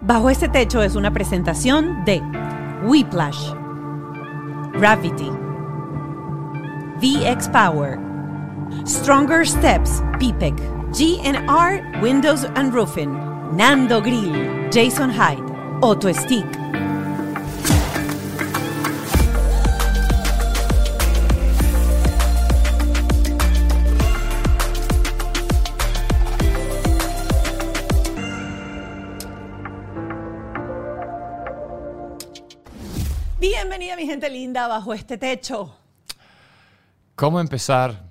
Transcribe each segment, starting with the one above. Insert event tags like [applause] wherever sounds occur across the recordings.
Bajo este techo es una presentación de Whiplash, Gravity, VX Power, Stronger Steps, PPEC, GNR Windows and Roofing, Nando Grill, Jason Hyde, Auto Stick. Gente linda bajo este techo. ¿Cómo empezar?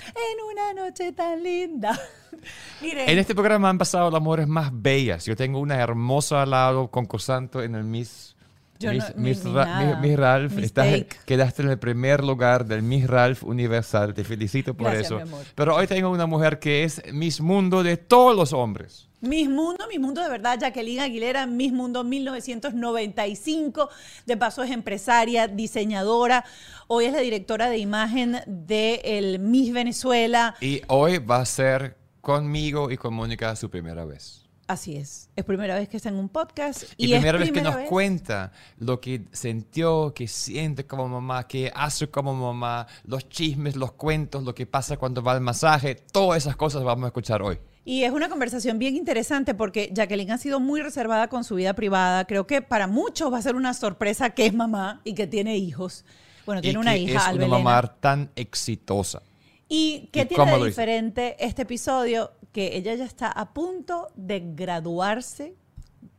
En una noche tan linda. [laughs] Miren, En este programa han pasado las mujeres más bellas. Yo tengo una hermosa al lado, concursante en el Miss. Yo Miss, no- Miss Ra-. Miss- Ralph. Estás- quedaste en el primer lugar del Miss Ralph Universal. Te felicito por Gracias, eso. mi amor. Pero hoy tengo una mujer que es Miss Mundo de todos los hombres. Miss Mundo, Miss Mundo de verdad, Jacqueline Aguilera, Miss Mundo 1995. De paso es empresaria, diseñadora. Hoy es la directora de imagen de el Miss Venezuela. Y hoy va a ser conmigo y con Mónica su primera vez. Así es. Es primera vez que está en un podcast. Y, Y, es primera vez que nos vez- cuenta lo que sintió, que siente como mamá, que hace como mamá, los chismes, los cuentos, lo que pasa cuando va al masaje, todas esas cosas vamos a escuchar hoy. Y es una conversación bien interesante porque Jacqueline ha sido muy reservada con su vida privada. Creo que para muchos va a ser una sorpresa que es mamá y que tiene hijos. Bueno, tiene y una que hija, es una Albelena. mamá tan exitosa. ¿Y qué ¿Y tiene de lo hizo? diferente este episodio? Que ella ya está a punto de graduarse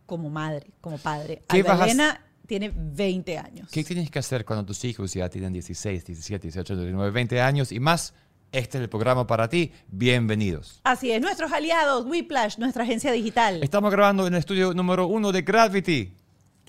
como madre, como padre. ¿Qué Albelena tiene 20 años. ¿Qué tienes que hacer cuando tus hijos ya tienen 16, 17, 18, 19, 20 años y más? Este es el programa para ti. Bienvenidos. Así es, nuestros aliados, Whiplash, nuestra agencia digital. Estamos grabando en el estudio número uno de Gravity.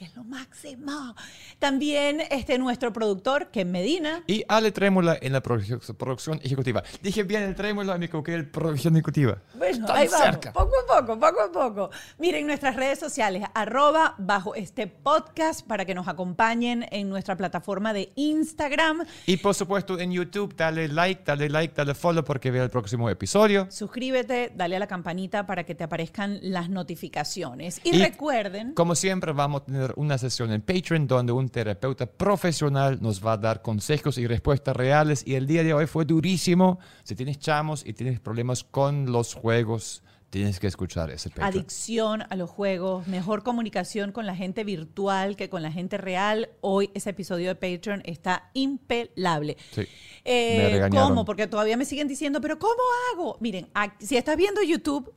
Que es lo máximo. También este, nuestro productor, Ken Medina. Y Ale Trémula en la produ- producción ejecutiva. Dije bien el Trémula, me equivoqué, el producción ejecutiva. Bueno, Tan ahí vamos, cerca. poco a poco, poco a poco. Miren nuestras redes sociales, arroba bajo este podcast para que nos acompañen en nuestra plataforma de Instagram. Y por supuesto en YouTube, dale like, dale like, dale follow porque vea el próximo episodio. Suscríbete, dale a la campanita para que te aparezcan las notificaciones. Y, Y recuerden, Como siempre, vamos a tener una sesión en Patreon donde un terapeuta profesional nos va a dar consejos y respuestas reales. Y el día de hoy fue durísimo. Si tienes chamos y tienes problemas con los juegos, tienes que escuchar ese Patreon. adicción a los juegos, mejor comunicación con la gente virtual que con la gente real. Hoy ese episodio de Patreon está impelable. Sí, Eh, me. ¿Cómo? Porque todavía me siguen diciendo, pero ¿cómo hago? Miren, si estás viendo YouTube,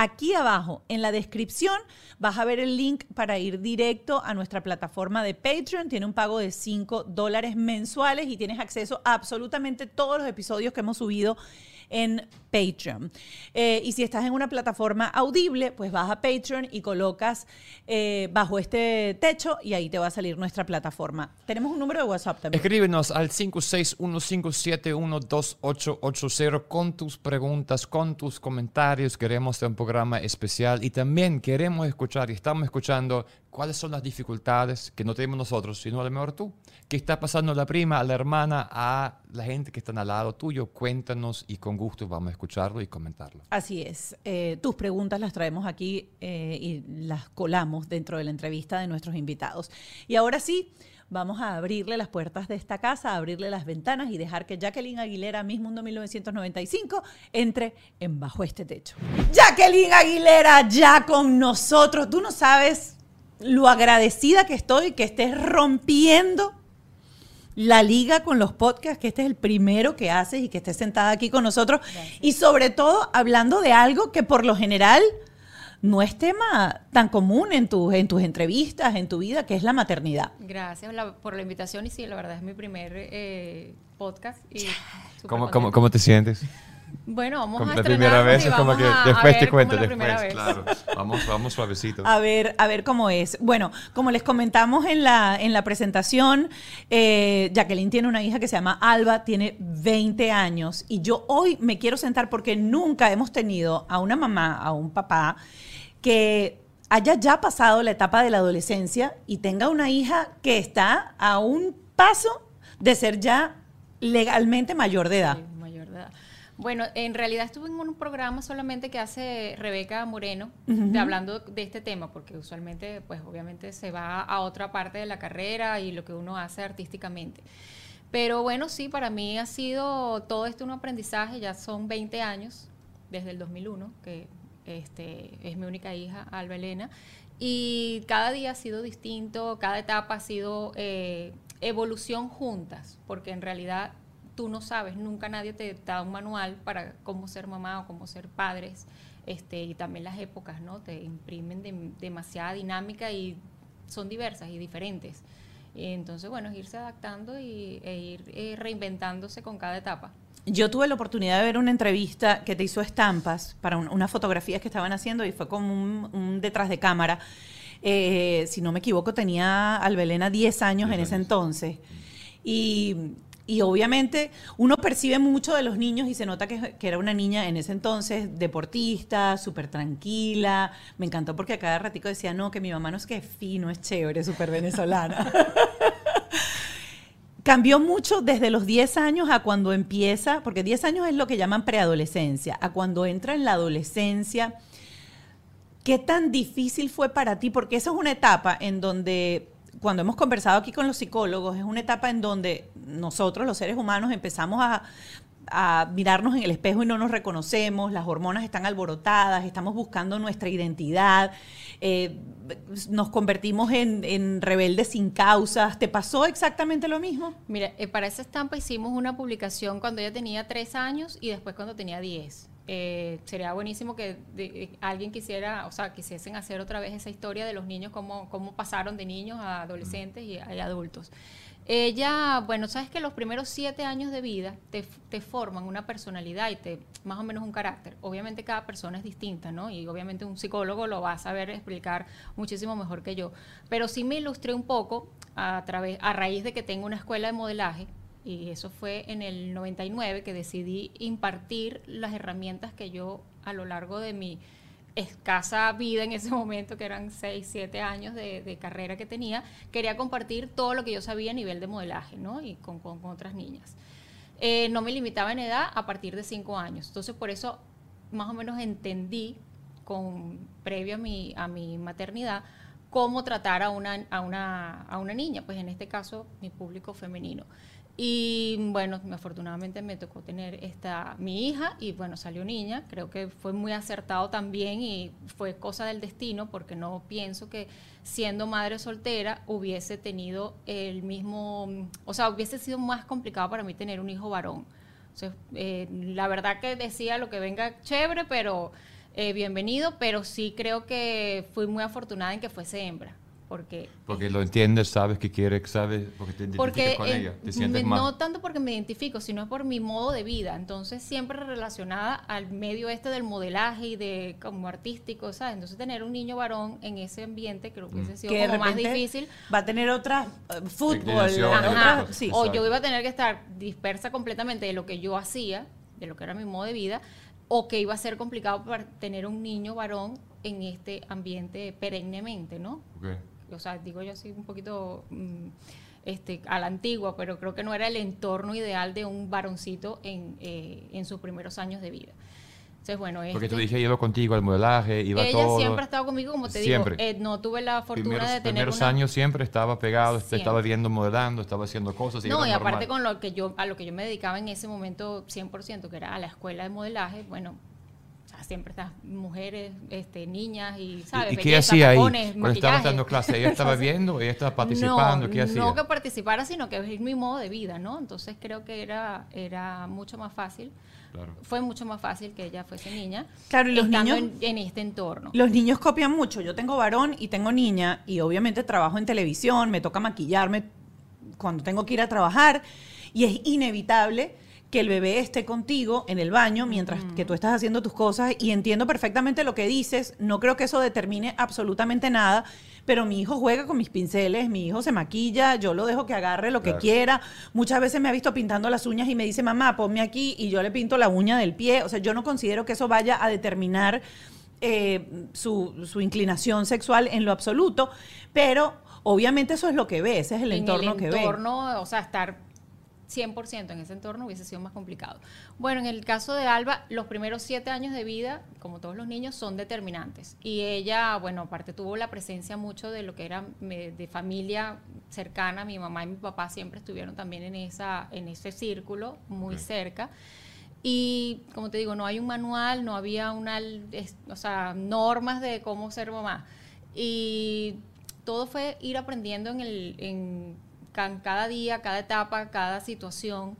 aquí abajo en la descripción vas a ver el link para ir directo a nuestra plataforma de Patreon. Tiene un pago de 5 dólares mensuales y tienes acceso a absolutamente todos los episodios que hemos subido en Patreon. Eh, y si estás en una plataforma audible, pues vas a Patreon y colocas eh, bajo este techo y ahí te va a salir nuestra plataforma. Tenemos un número de WhatsApp también. Escríbenos al 561-571-2880 con tus preguntas, con tus comentarios. Queremos hacer un programa especial y también queremos escuchar y estamos escuchando cuáles son las dificultades que no tenemos nosotros, sino a lo mejor tú. ¿Qué está pasando a la prima, a la hermana, a la gente que está al lado tuyo? Cuéntanos y con gusto vamos a escucharlo y comentarlo. Así es. Eh, tus preguntas las traemos aquí eh, y las colamos dentro de la entrevista de nuestros invitados. Y ahora sí, vamos a abrirle las puertas de esta casa, a abrirle las ventanas y dejar que Jacqueline Aguilera, Miss Mundo 1995, entre en Bajo este Techo. Jacqueline Aguilera ya con nosotros. Tú no sabes lo agradecida que estoy que estés rompiendo la liga con los podcasts, que este es el primero que haces y que estés sentada aquí con nosotros. Y sobre todo hablando de algo que por lo general no es tema tan común en, tus en tus entrevistas, en tu vida, que es la maternidad. Gracias la- por la invitación y sí, la verdad es mi primer eh, podcast. Y ¿Cómo, cómo, cómo te sientes? Bueno, vamos Como a la primera vez es como que después te cuento, después, claro. Vamos, vamos suavecito. A ver, a ver cómo es. Bueno, como les comentamos en la, en la presentación, eh, Jacqueline tiene una hija que se llama Alba, tiene 20 años, y yo hoy me quiero sentar porque nunca hemos tenido a una mamá, a un papá, que haya ya pasado la etapa de la adolescencia y tenga una hija que está a un paso de ser ya legalmente mayor de edad. Sí, mayor de edad. Bueno, en realidad estuve en un programa solamente que hace Rebeca Moreno, de, hablando de este tema, porque usualmente, pues obviamente se va a otra parte de la carrera y lo que uno hace artísticamente. Pero bueno, sí, para mí ha sido todo esto un aprendizaje, ya son 20 años, desde el 2001, que este, es mi única hija, Alba Elena, y cada día ha sido distinto, cada etapa ha sido eh, evolución juntas, porque en realidad tú no sabes, nunca nadie te da un manual para cómo ser mamá o cómo ser padres, este, y también las épocas, ¿no? Te imprimen demasiada dinámica y son diversas y diferentes. Y entonces, bueno, es irse adaptando y, e ir eh, reinventándose con cada etapa. Yo tuve la oportunidad de ver una entrevista que te hizo estampas para unas fotografías que estaban haciendo y fue como un, detrás de cámara. Eh, si no me equivoco, tenía Albelena 10 años en ese entonces. Y y obviamente uno percibe mucho de los niños y se nota que, era una niña en ese entonces deportista, súper tranquila. Me encantó porque a cada ratico decía, no, que mi mamá no es que es fino, es chévere, súper venezolana. [laughs] Cambió mucho desde los 10 años a cuando empieza, porque 10 años es lo que llaman preadolescencia, a cuando entra en la adolescencia. ¿Qué tan difícil fue para ti? Porque esa es una etapa en donde cuando hemos conversado aquí con los psicólogos, es una etapa en donde nosotros, los seres humanos, empezamos a, mirarnos en el espejo y no nos reconocemos, las hormonas están alborotadas, estamos buscando nuestra identidad, eh, nos convertimos en, rebeldes sin causas. ¿Te pasó exactamente lo mismo? Mira, eh, para esa estampa hicimos una publicación cuando ella tenía tres años y después cuando tenía diez. Eh, sería buenísimo que eh, alguien quisiera, o sea, quisiesen hacer otra vez esa historia de los niños, cómo, cómo pasaron de niños a adolescentes y, a adultos. Ella, bueno, sabes que los primeros siete años de vida te, te, forman una personalidad y te, más o menos un carácter. Obviamente cada persona es distinta, ¿no? Y obviamente un psicólogo lo va a saber explicar muchísimo mejor que yo. Pero sí me ilustré un poco a, través, a raíz de que tengo una escuela de modelaje y eso fue en el 99 que decidí impartir las herramientas que yo a lo largo de mi escasa vida en ese [laughs] momento, que eran 6, 7 años de, carrera que tenía, quería compartir todo lo que yo sabía a nivel de modelaje, ¿no? Y con, otras niñas. Eh, no me limitaba en edad a partir de 5 años. Entonces, por eso más o menos entendí, con, previo a mi, a mi maternidad, cómo tratar a una, a, una, a una niña, pues en este caso mi público femenino. Y bueno, afortunadamente me tocó tener esta mi hija y bueno, salió niña. Creo que fue muy acertado también y fue cosa del destino porque no pienso que siendo madre soltera hubiese tenido el mismo, o sea, hubiese sido más complicado para mí tener un hijo varón. Eh, la verdad que decía lo que venga chévere, pero eh, bienvenido, pero sí creo que fui muy afortunada en que fuese hembra porque... Porque lo entiendes, sabes que quiere, sabes, porque te identificas con ella, te sientes No tanto porque me identifico, sino por mi modo de vida. Entonces, siempre relacionada al medio este del modelaje y de como artístico, ¿sabes? Entonces, tener un niño varón en ese ambiente creo que hubiese sido como más difícil. Va a tener otra uh, fútbol. sí. O yo iba a tener que estar dispersa completamente de lo que yo hacía, de lo que era mi modo de vida, o que iba a ser complicado para tener un niño varón en este ambiente perennemente, ¿no? Okay o sea, digo yo así un poquito mm, este, a la antigua, pero creo que no era el entorno ideal de un varoncito en, eh, en sus primeros años de vida. Entonces, bueno, Porque tú dije, iba contigo al modelaje, iba ella todo. Ella siempre ha estado conmigo, como te digo. Eh, no tuve la fortuna de tener. primeros años siempre estaba pegado, estaba viendo, modelando, estaba haciendo cosas. no, y aparte con lo que yo, a lo que yo me dedicaba en ese momento 100%, que era a la escuela de modelaje, bueno, siempre estas mujeres, este, niñas y, ¿sabes? ¿Y, qué hacía ahí? Cuando estaba dando clase, ¿ella estaba viendo? ¿Ella estaba participando? No, ¿Qué hacía? No que participara, sino que es mi modo de vida, ¿no? Entonces creo que era, era mucho más fácil. Fue mucho más fácil que ella fuese niña. Claro, y los niños en, en, este entorno. Los niños copian mucho. Yo tengo varón y tengo niña y obviamente trabajo en televisión, me toca maquillarme cuando tengo que ir a trabajar y es inevitable que el bebé esté contigo en el baño mientras que tú estás haciendo tus cosas y entiendo perfectamente lo que dices, no creo que eso determine absolutamente nada, pero mi hijo juega con mis pinceles, mi hijo se maquilla, yo lo dejo que agarre lo que quiera, muchas veces me ha visto pintando las uñas y me dice, mamá, ponme aquí y yo le pinto la uña del pie, o sea, yo no considero que eso vaya a determinar eh, su, su inclinación sexual en lo absoluto, pero obviamente eso es lo que ve, ese es el entorno que ve. entorno, o sea, estar 100% en ese entorno hubiese sido más complicado. Bueno, en el caso de Alba, los primeros siete años de vida, como todos los niños, son determinantes. Y ella, bueno, aparte tuvo la presencia mucho de lo que era de familia cercana, mi mamá y mi papá siempre estuvieron también en, esa, en ese círculo, muy cerca. Y como te digo, no hay un manual, no había una, o sea, normas de cómo ser mamá. Y todo fue ir aprendiendo en, el, en cada día, cada etapa, cada situación.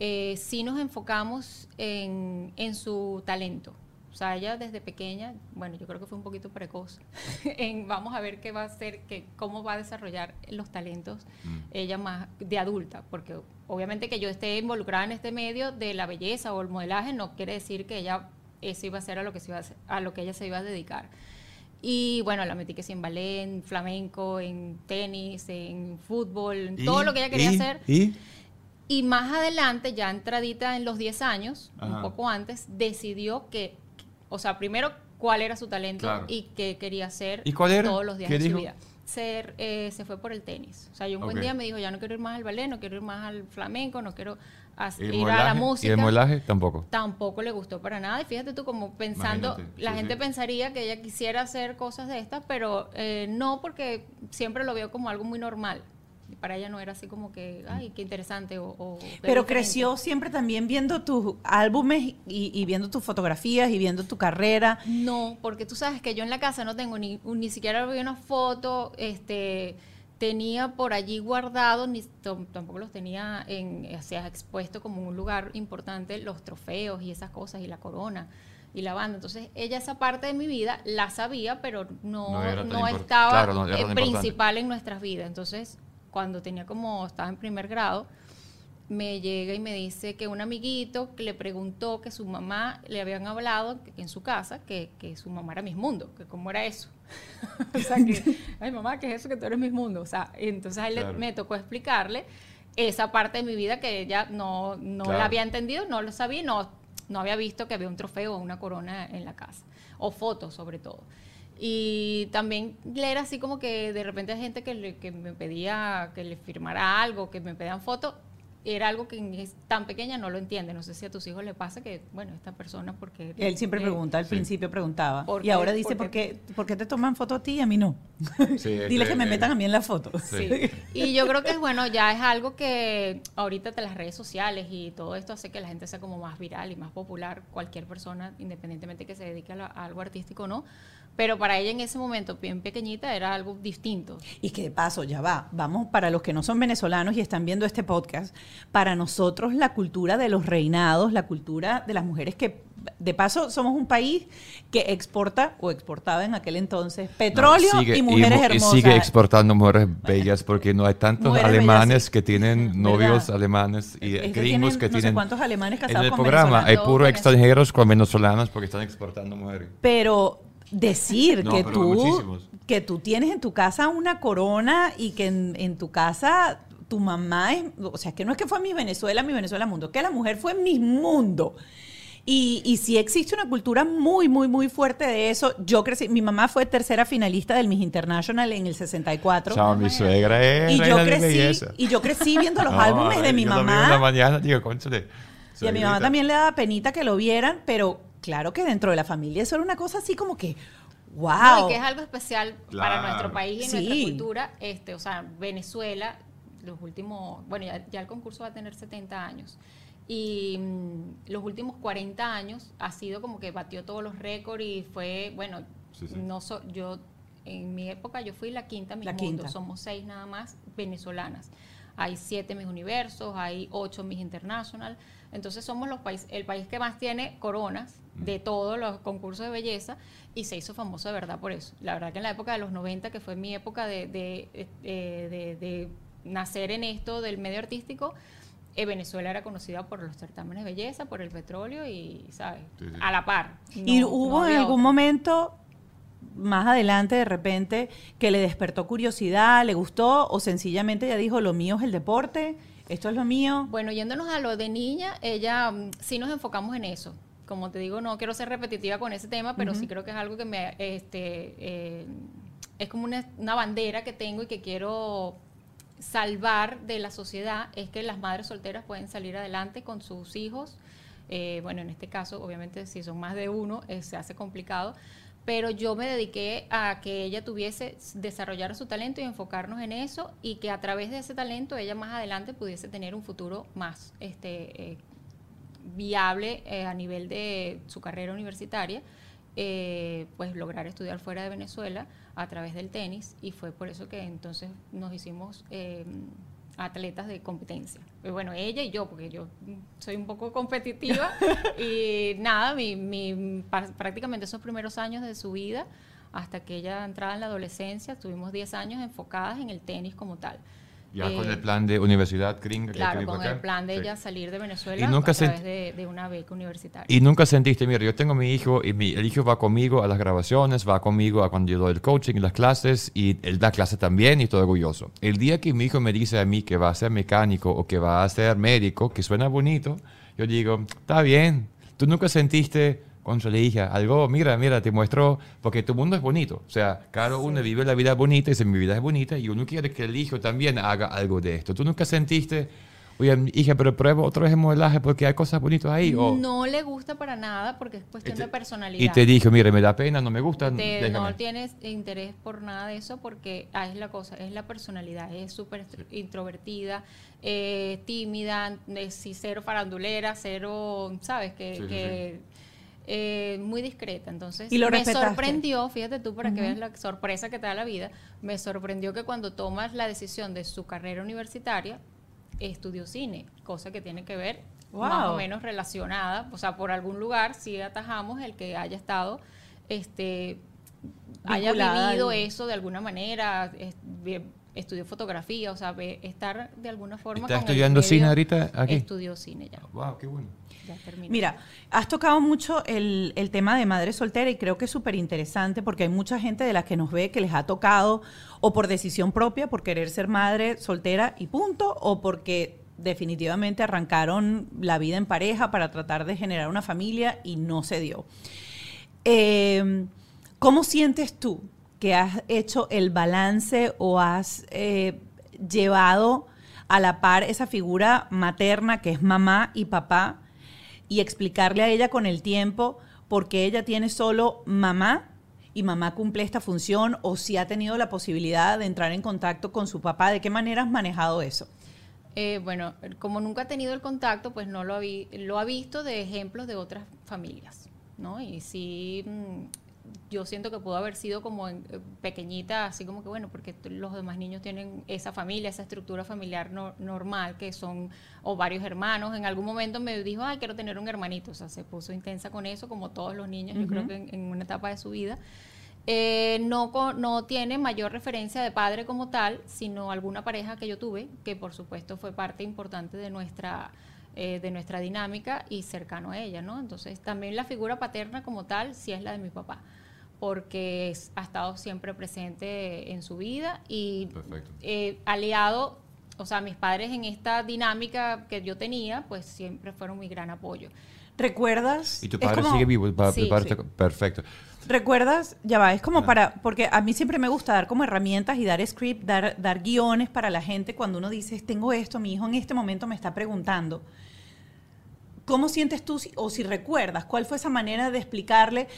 Eh, sí nos enfocamos en, en su talento. O sea, ella desde pequeña, bueno, yo creo que fue un poquito precoz, [laughs] en vamos a ver qué va a hacer, que, cómo va a desarrollar los talentos mm. ella más de adulta, porque obviamente que yo esté involucrada en este medio de la belleza o el modelaje no quiere decir que ella eso iba a ser a lo que se iba a, a lo que ella se iba a dedicar. Y bueno, la metí que sí en ballet, en flamenco, en tenis, en fútbol, en todo lo que ella quería hacer. ¿Y? Y más adelante, ya entradita en los 10 años, un poco antes, decidió que o sea, primero, cuál era su talento y qué quería hacer ¿Y cuál era? todos los días de su vida. Ser, eh, se fue por el tenis. O sea, yo un buen día me dijo, ya no quiero ir más al ballet, no quiero ir más al flamenco, no quiero ir a la música. ¿Y el modelaje tampoco? Tampoco le gustó para nada. Y fíjate tú, como pensando, la gente pensaría que ella quisiera hacer cosas de estas, pero eh, no, porque siempre lo veo como algo muy normal para ella no era así como que, ay, qué interesante. O, Pero creció siempre también viendo tus álbumes y, viendo tus fotografías y viendo tu carrera. No, porque tú sabes que yo en la casa no tengo ni, ni siquiera una foto, este tenía por allí guardado, ni tampoco los tenía en, o sea, expuesto como un lugar importante, los trofeos y esas cosas y la corona y la banda. Entonces, ella esa parte de mi vida la sabía, pero no, no, estaba principal en nuestras vidas. Entonces, cuando tenía como, estaba en primer grado, me llega y me dice que un amiguito le preguntó que su mamá le habían hablado en su casa que, que su mamá era Miss Mundo, que cómo era eso. [laughs] o sea, que, ay mamá, ¿qué es eso que tú eres Miss Mundo? O sea, entonces me tocó explicarle esa parte de mi vida que ella no, no la había entendido, no lo sabía, no, no había visto que había un trofeo o una corona en la casa, o fotos sobre todo. Y también leer así como que de repente hay gente que, que me pedía que le firmara algo, que me pedían fotos era algo que es tan pequeña no lo entiende. No sé si a tus hijos le pasa que, bueno, esta persona, porque... Él siempre pregunta, al principio preguntaba. y ahora dice, ¿por qué, ¿por qué, te toman foto a ti y a mí no? [laughs] Dile que me metan a mí en la foto. Sí. Y yo creo que, bueno, ya es algo que ahorita de las redes sociales y todo esto hace que la gente sea como más viral y más popular. Cualquier persona, independientemente que se dedique a, a algo artístico o no, pero para ella en ese momento, bien pequeñita, era algo distinto. Y que de paso, ya va, vamos para los que no son venezolanos y están viendo este podcast, para nosotros la cultura de los reinados, la cultura de las mujeres que, de paso, somos un país que exporta o exportaba en aquel entonces petróleo y mujeres hermosas. Y sigue exportando mujeres bellas porque no hay tantos alemanes que tienen [laughs] novios alemanes y gringos que, tienen... cuántos alemanes casados En el programa hay puros extranjeros con venezolanos porque están exportando mujeres. Pero decir que tú que tú tienes en tu casa una corona y que en, tu casa tu mamá es, o sea, que no es que fue mi Venezuela, mi Venezuela mundo, que la mujer fue mi mundo. Y, y sí existe una cultura muy, muy, muy fuerte de eso. Yo crecí, mi mamá fue tercera finalista del Miss International en el 64. Chao, mi suegra es y yo crecí, Y yo crecí viendo los [laughs] álbumes de mi mamá. La mañana, digo, y a mi mamá también le daba penita que lo vieran, pero claro que dentro de la familia eso era una cosa así como que, wow. y que es algo especial para nuestro país y nuestra cultura. Este, o sea, Venezuela, los últimos, bueno, ya, el concurso va a tener 70 años. Y mm, los últimos 40 años ha sido como que batió todos los récords y fue, bueno, no yo en mi época yo fui la quinta mi mundo, somos seis nada más venezolanas. Hay siete mis universos, hay ocho mis international. Entonces somos los países, el país que más tiene coronas de todos los concursos de belleza y se hizo famoso de verdad por eso. La verdad que en la época de los 90, que fue mi época de, de, eh, de, nacer en esto del medio artístico, eh, Venezuela era conocida por los certámenes de belleza, por el petróleo y, ¿sabes? A la par. ¿Y hubo en algún momento, más adelante, de repente, que le despertó curiosidad, le gustó o sencillamente ya dijo, lo mío es el deporte? ¿Esto es lo mío? Bueno, yéndonos a lo de niña, ella mm, sí nos enfocamos en eso como te digo, no quiero ser repetitiva con ese tema, pero sí creo que es algo que me, este, eh, es como una, bandera que tengo y que quiero salvar de la sociedad es que las madres solteras pueden salir adelante con sus hijos. Eh, bueno, en este caso, obviamente, si son más de uno, eh, se hace complicado. Pero yo me dediqué a que ella tuviese, desarrollar su talento y enfocarnos en eso y que a través de ese talento ella más adelante pudiese tener un futuro más este, viable a nivel de su carrera universitaria. pues lograr estudiar fuera de Venezuela a través del tenis y fue por eso que entonces nos hicimos eh, atletas de competencia. Bueno, ella y yo, porque yo soy un poco competitiva [laughs] y nada, mi, mi, prácticamente esos primeros años de su vida, hasta que ella entraba en la adolescencia, tuvimos 10 años enfocadas en el tenis como tal. Ya con el eh, plan de universidad gringa. Claro, con el plan de ella salir de Venezuela a través de, una beca universitaria. Y nunca sentiste, mira, yo tengo mi hijo y mi, el hijo va conmigo a las grabaciones, va conmigo a cuando yo doy el coaching y las clases y él da clase también y todo orgulloso. El día que mi hijo me dice a mí que va a ser mecánico o que va a ser médico, que suena bonito, yo digo, está bien, tú nunca sentiste contra le dije algo, mira, mira, te muestro, porque tu mundo es bonito. O sea, cada uno vive la vida bonita y dice, mi vida es bonita y uno quiere que el hijo también haga algo de esto. ¿Tú nunca sentiste, oye, hija, pero prueba otra vez el modelaje porque hay cosas bonitas ahí? O, no le gusta para nada porque es cuestión de personalidad. Y te dijo, mire, me da pena, no me gusta. no tienes interés por nada de eso porque ah, es la cosa, es la personalidad, es súper introvertida, eh, tímida, es, cero farandulera, cero, ¿sabes? que eh, muy discreta. Entonces, me sorprendió, fíjate tú para que veas la sorpresa que te da la vida, me sorprendió que cuando tomas la decisión de su carrera universitaria, estudió cine, cosa que tiene que ver más o menos relacionada, o sea, por algún lugar si atajamos el que haya estado, este, haya vivido eso de alguna manera, estudió fotografía, o sea, estar de alguna forma. ¿Está estudiando cine ahorita aquí? Estudió cine ya. Wow, qué bueno. Mira, has tocado mucho el, tema de madre soltera y creo que es súper interesante porque hay mucha gente de la que nos ve que les ha tocado o por decisión propia, por querer ser madre soltera y punto, o porque definitivamente arrancaron la vida en pareja para tratar de generar una familia y no se dio. Em, ¿Cómo sientes tú que has hecho el balance o has eh, llevado a la par esa figura materna que es mamá y papá y explicarle a ella con el tiempo por qué ella tiene solo mamá y mamá cumple esta función o si ha tenido la posibilidad de entrar en contacto con su papá. ¿De qué manera has manejado eso? Eh, bueno, como nunca ha tenido el contacto, pues no lo ha, lo ha visto de ejemplos de otras familias, ¿no? Y sí, mm, yo siento que pudo haber sido como en, eh, pequeñita, así como que bueno, porque los demás niños tienen esa familia, esa estructura familiar normal, que son o varios hermanos. En algún momento me dijo, ay, quiero tener un hermanito. O sea, se puso intensa con eso, como todos los niños, yo creo que en, una etapa de su vida. Eh, no, no tiene mayor referencia de padre como tal, sino alguna pareja que yo tuve, que por supuesto fue parte importante de nuestra, eh, de nuestra dinámica y cercano a ella, ¿no? Entonces también la figura paterna como tal sí es la de mi papá porque ha estado siempre presente en su vida y eh, aliado, o sea, mis padres en esta dinámica que yo tenía, pues siempre fueron mi gran apoyo. ¿Recuerdas? Y tu padre sigue vivo, sí, perfecto. ¿Recuerdas? Ya va, es como para, porque a mí siempre me gusta dar como herramientas y dar script, dar, dar guiones para la gente cuando uno dice, tengo esto, mi hijo en este momento me está preguntando. ¿Cómo sientes tú, o si recuerdas, cuál fue esa manera de explicarle,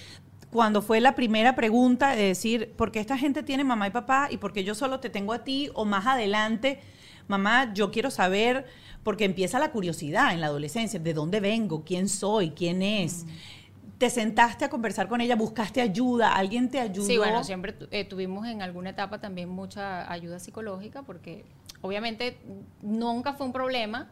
cuando fue la primera pregunta de decir, ¿por qué esta gente tiene mamá y papá y por qué yo solo te tengo a ti? O más adelante, mamá, yo quiero saber, porque empieza la curiosidad en la adolescencia, ¿de dónde vengo? ¿Quién soy? ¿Quién es? ¿Te sentaste a conversar con ella? ¿Buscaste ayuda? ¿Alguien te ayudó? Sí, bueno, siempre eh, tuvimos en alguna etapa también mucha ayuda psicológica porque obviamente nunca fue un problema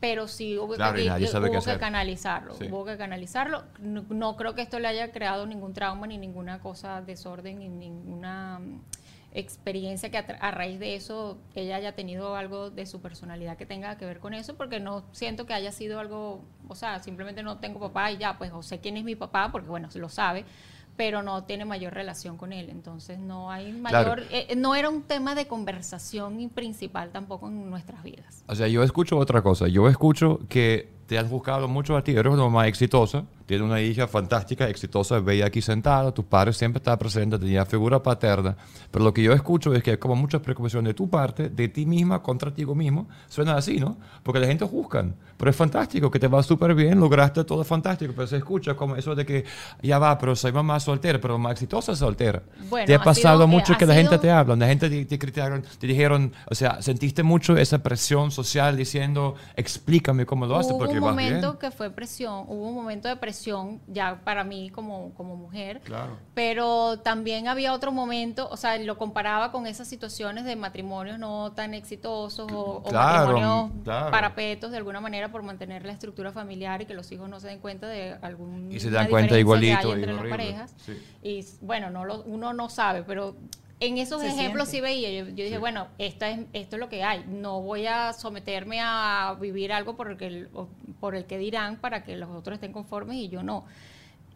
pero sí hubo, que, canalizarlo, hubo que canalizarlo. No, creo que esto le haya creado ningún trauma ni ninguna cosa, desorden, ni ninguna mm, experiencia que a, raíz de eso ella haya tenido algo de su personalidad que tenga que ver con eso, porque no siento que haya sido algo, o sea, simplemente no tengo papá y ya, pues o sé quién es mi papá, porque bueno, se lo sabe, pero no tiene mayor relación con él. Entonces no hay mayor, eh, no era un tema de conversación principal tampoco en nuestras vidas. O sea, yo escucho otra cosa. Yo escucho que te has buscado mucho a ti, eres una mamá exitosa, Tiene una hija fantástica, exitosa, veía aquí sentada, tus padres siempre estaban presentes, tenía figura paterna. Pero lo que yo escucho es que hay como muchas preocupaciones de tu parte, de ti misma contra ti mismo. Suena así, ¿no? Porque la gente juzgan. Pero es fantástico, que te va súper bien, lograste todo fantástico. Pero se escucha como eso de que ya va, pero soy mamá soltera, pero más exitosa soltera. Bueno, te ha ha pasado sido- eh, mucho ha que la gente sido- te habla, la gente te, te criticaron, te dijeron, o sea, sentiste mucho esa presión social diciendo, explícame cómo lo haces, Hubo porque un vas bien. momento que fue presión, hubo un momento de presión ya para mí como, como mujer, Claro. pero también había otro momento, o sea, lo comparaba con esas situaciones de matrimonios no tan exitosos o, matrimonios claro. parapetos de alguna manera por mantener la estructura familiar y que los hijos no se den cuenta de algún Y se dan cuenta igualito, entre y las parejas. sí. Y bueno, no lo- uno no sabe, pero en esos Se ejemplos siente. sí veía. Yo, yo dije, Sí. bueno, esto es, esto es lo que hay. No voy a someterme a vivir algo por el, que, por el que dirán para que los otros estén conformes y yo no.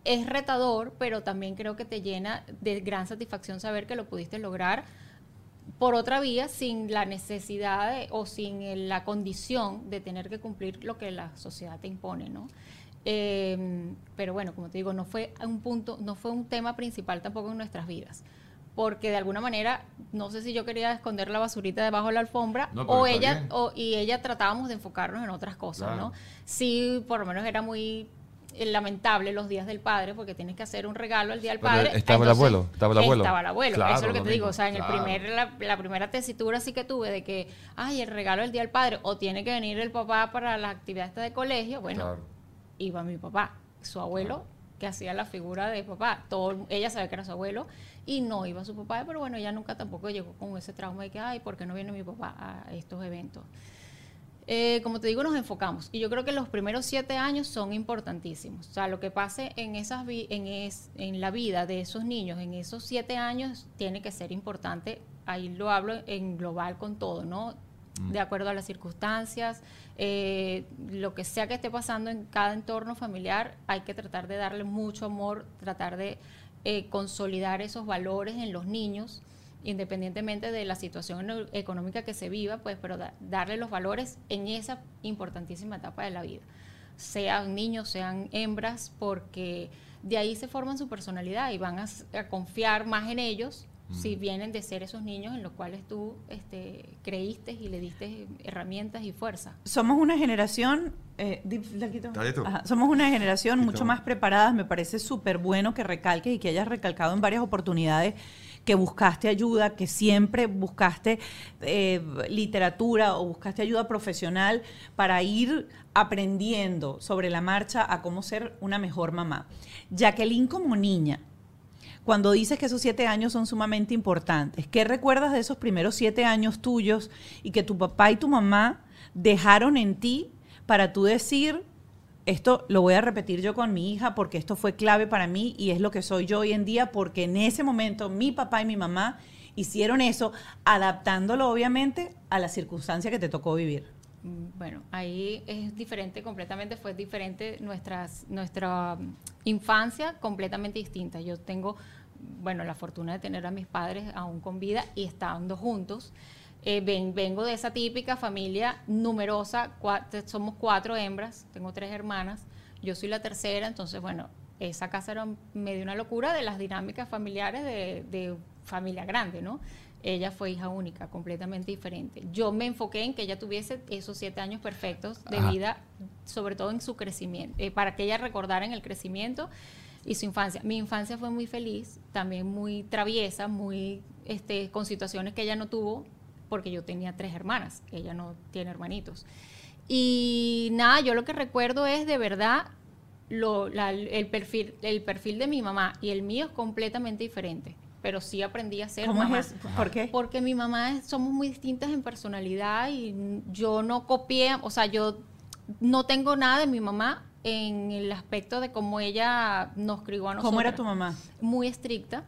Es retador, pero también creo que te llena de gran satisfacción saber que lo pudiste lograr por otra vía sin la necesidad de- o sin la condición de tener que cumplir lo que la sociedad te impone, ¿no? Eh, pero bueno, como te digo, no fue un punto, no fue un tema principal tampoco en nuestras vidas. Porque de alguna manera, no sé si yo quería esconder la basurita debajo de la alfombra No, o ella o, y ella tratábamos de enfocarnos en otras cosas, Claro. ¿no? Sí, por lo menos era muy eh, lamentable los días del padre porque tienes que hacer un regalo el día del Pero padre. estaba el Entonces, abuelo, estaba el abuelo. Estaba el abuelo, Claro, eso es lo que lo te digo. mismo, O sea, en el claro. primer, la, la primera tesitura sí que tuve de que, ay, el regalo del día del padre, o tiene que venir el papá para la actividad esta de colegio, bueno, iba mi papá, su abuelo, que hacía la figura de papá. Todo, ella sabía que era su abuelo y no iba su papá, pero bueno, ella nunca tampoco llegó con ese trauma de que, ay, ¿por qué no viene mi papá a estos eventos? Eh, como te digo, nos enfocamos. Y yo creo que los primeros siete años son importantísimos. O sea, lo que pase en, esas vi- en, es- en la vida de esos niños, en esos siete años, tiene que ser importante. Ahí lo hablo en global con todo, ¿no? De acuerdo a las circunstancias, eh, lo que sea que esté pasando en cada entorno familiar, hay que tratar de darle mucho amor, tratar de eh, consolidar esos valores en los niños independientemente de la situación económica que se viva, pues, pero da- darle los valores en esa importantísima etapa de la vida. Sean niños, sean hembras, porque de ahí se forman su personalidad y van a confiar más en ellos si vienen de ser esos niños en los cuales tú este, creíste y le diste herramientas y fuerza. Somos una generación, eh, di- la quito. Dale tú. Ajá, somos una generación Quito. mucho más preparada. Me parece súper bueno que recalques y que hayas recalcado en varias oportunidades que buscaste ayuda, que siempre buscaste eh, literatura o buscaste ayuda profesional para ir aprendiendo sobre la marcha a cómo ser una mejor mamá. Jacqueline como niña, cuando dices que esos siete años son sumamente importantes, ¿qué recuerdas de esos primeros siete años tuyos y que tu papá y tu mamá dejaron en ti para tú decir, esto lo voy a repetir yo con mi hija porque esto fue clave para mí y es lo que soy yo hoy en día porque en ese momento mi papá y mi mamá hicieron eso, adaptándolo obviamente a la circunstancia que te tocó vivir? Bueno, ahí es diferente completamente, fue diferente nuestras, nuestra mm, infancia completamente distinta. Yo tengo, bueno, la fortuna de tener a mis padres aún con vida y estando juntos. Eh, ven- vengo de esa típica familia numerosa, cua- te- somos cuatro hembras, tengo tres hermanas, yo soy la tercera, entonces, bueno, esa casa era medio una locura de las dinámicas familiares de, de familia grande, ¿no? Ella fue hija única, completamente diferente. Yo me enfoqué en que ella tuviese esos siete años perfectos de Ajá. vida, sobre todo en su crecimiento, eh, para que ella recordara en el crecimiento y su infancia. Mi infancia fue muy feliz, también muy traviesa, muy este, con situaciones que ella no tuvo, porque yo tenía tres hermanas, ella no tiene hermanitos. Y nada, yo lo que recuerdo es de verdad lo- la- el, perfil, el perfil de mi mamá y el mío es completamente diferente, pero sí aprendí a ser ¿Cómo mamá. es? ¿Por qué? Porque mi mamá es- somos muy distintas en personalidad y yo no copié, o sea, yo no tengo nada de mi mamá en el aspecto de cómo ella nos crió a nosotros. ¿Cómo era tu mamá? Muy estricta.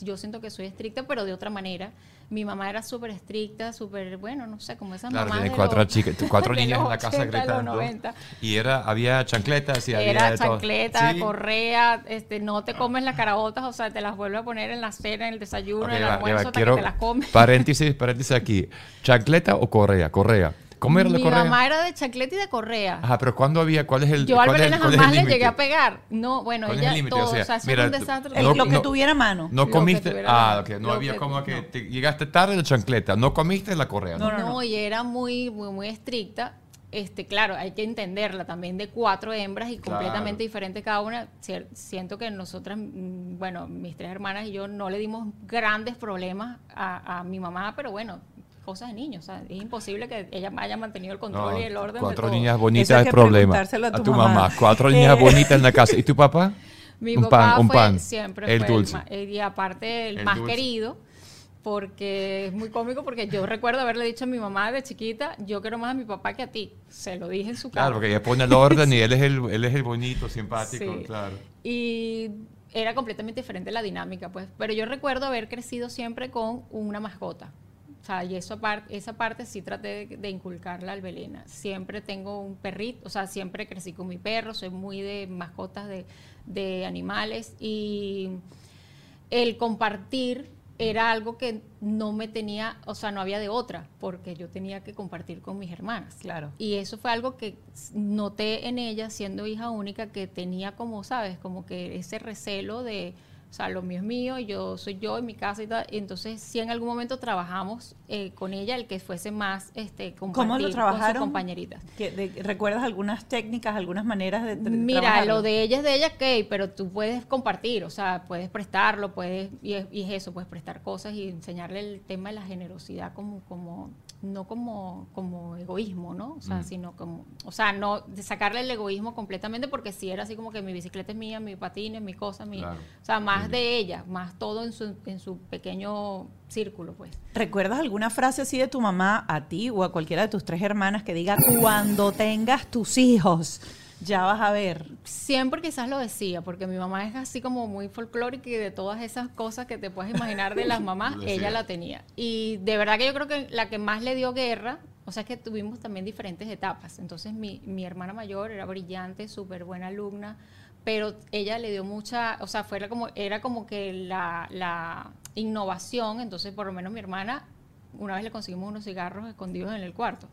Yo siento que soy estricta, pero de otra manera. Mi mamá era súper estricta, súper, bueno, no sé, como esas Claro, mamás de cuatro, los- chicas, cuatro [laughs] niñas en la casa 80, de los gritando. 90. Y era, había chancletas y había Era todo. chancleta, Sí. correa, este, no te comes las carabotas, o sea, te las vuelve a poner en la cena, en el desayuno, Ok, en el va, almuerzo, va, hasta quiero- que te las comes. Paréntesis, paréntesis aquí. ¿Chancleta o correa? Correa. ¿Cómo era la Mi correa? mamá era de chancleta y de correa. Ajá, pero ¿cuándo había? ¿Cuál es el Yo al cuál es el- Belén cuál es el jamás le llegué a pegar. No, bueno, ¿Cuál es ella el todo, O sea, o sea, eso mira, era un desastre. No, lo que no. tuviera a mano. No comiste. Ah, ok. No había que- como que no. te- llegaste tarde la chancleta. No comiste la correa. No, ¿no? no, No, y era muy, muy, muy estricta. Este, claro, hay que entenderla también de cuatro hembras y Claro. completamente diferente cada una. Siento que nosotras, mm, bueno, mis tres hermanas y yo no le dimos grandes problemas a, a mi mamá, pero bueno, cosas de niños. O sea, es imposible que ella haya mantenido el control No, y el orden. de cuatro todo. niñas bonitas es que problema. a A tu tu mamá. mamá. Cuatro niñas [laughs] Eh. bonitas en la casa. ¿Y tu papá? [laughs] Mi un papá pan, un fue pan. siempre El fue dulce. ma- y aparte el, El más dulce. querido porque es muy cómico porque yo recuerdo haberle dicho a mi mamá de chiquita yo quiero más a mi papá que a ti se lo dije en su cara Claro, porque ella pone el orden y [laughs] él es el, él es el bonito, simpático, Sí. claro. y era completamente diferente la dinámica pues pero yo recuerdo haber crecido siempre con una mascota o sea, y eso apar- esa parte sí traté de, de inculcarla al Belena. Siempre tengo un perrito, o sea, siempre crecí con mi perro, soy muy de mascotas de, de animales y el compartir era algo que no me tenía, o sea, no había de otra, porque yo tenía que compartir con mis hermanas. Claro. Y eso fue algo que noté en ella, siendo hija única, que tenía como, ¿sabes? Como que ese recelo de, o sea, lo mío es mío, y yo soy yo en mi casa y tal. Y entonces, sí, en algún momento trabajamos eh, con ella el que fuese más, este, ¿Cómo lo con sus trabajaron? compañeritas. ¿Qué- de- ¿Recuerdas algunas técnicas, algunas maneras de tra- Mira, trabajarlo? lo de ella es de ella, ok, pero tú puedes compartir, o sea, puedes prestarlo, puedes, y es, y es eso, puedes prestar cosas y enseñarle el tema de la generosidad como, como no como, como egoísmo, ¿no? O sea, Mm. sino como, o sea, no de sacarle el egoísmo completamente porque si era así como que mi bicicleta es mía, mi patín es mi cosa, mi, Claro. o sea, más de ella, más todo en su, en su pequeño círculo, pues. ¿Recuerdas alguna frase así de tu mamá a ti o a cualquiera de tus tres hermanas que diga cuando tengas tus hijos? Ya vas a ver. Siempre quizás lo decía, porque mi mamá es así como muy folclórica y de todas esas cosas que te puedes imaginar de las [laughs] mamás, ella la tenía. Y de verdad que yo creo que la que más le dio guerra, o sea, es que tuvimos también diferentes etapas. Entonces mi, mi hermana mayor era brillante, súper buena alumna, pero ella le dio mucha, o sea, fuera como, era como que la, la innovación, entonces por lo menos mi hermana, una vez le conseguimos unos cigarros escondidos en el cuarto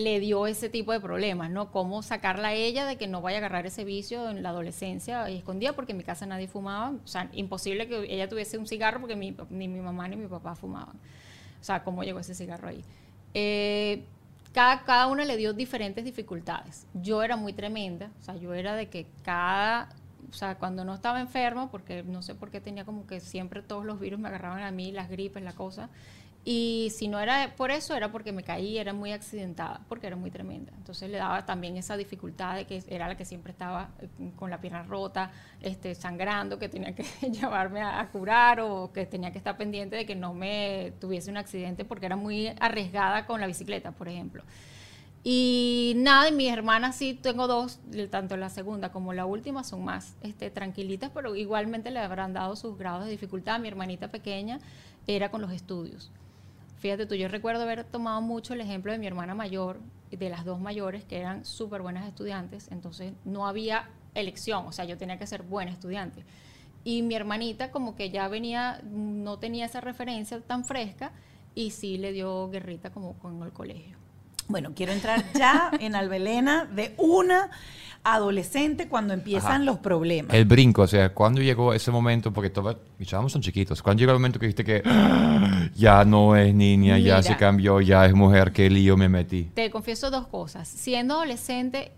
le dio ese tipo de problemas, ¿no? Cómo sacarla a ella de que no vaya a agarrar ese vicio en la adolescencia y escondida, porque en mi casa nadie fumaba. O sea, imposible que ella tuviese un cigarro porque mi- ni mi mamá ni mi papá fumaban. O sea, cómo llegó ese cigarro ahí. Eh, cada, cada una le dio diferentes dificultades. Yo era muy tremenda, o sea, yo era de que cada, o sea, cuando no estaba enferma, porque no sé por qué tenía como que siempre todos los virus me agarraban a mí, las gripes, la cosa. Y si no era por eso, era porque me caí, era muy accidentada, porque era muy tremenda. Entonces le daba también esa dificultad de que era la que siempre estaba eh, con la pierna rota, este, sangrando, que tenía que [laughs] llevarme a, a curar o que tenía que estar pendiente de que no me tuviese un accidente porque era muy arriesgada con la bicicleta, por ejemplo. Y nada, y mis hermanas sí, tengo dos, tanto la segunda como la última son más este, tranquilitas, pero igualmente le habrán dado sus grados de dificultad. Mi hermanita pequeña era con los estudios. Fíjate tú, yo recuerdo haber tomado mucho el ejemplo de mi hermana mayor, de las dos mayores, que eran súper buenas estudiantes, entonces no había elección, o sea, yo tenía que ser buena estudiante. Y mi hermanita como que ya venía, no tenía esa referencia tan fresca y sí le dio guerrita como con el colegio. Bueno, quiero entrar ya en Albelena de una adolescente cuando empiezan Ajá. los problemas. El brinco, o sea, ¿cuándo llegó ese momento? Porque todos mis chavos son chiquitos. ¿Cuándo llegó el momento que dijiste que "Ah, ya no es niña, ya Mira. se cambió, ya es mujer, qué lío me metí? Te confieso dos cosas. Siendo adolescente,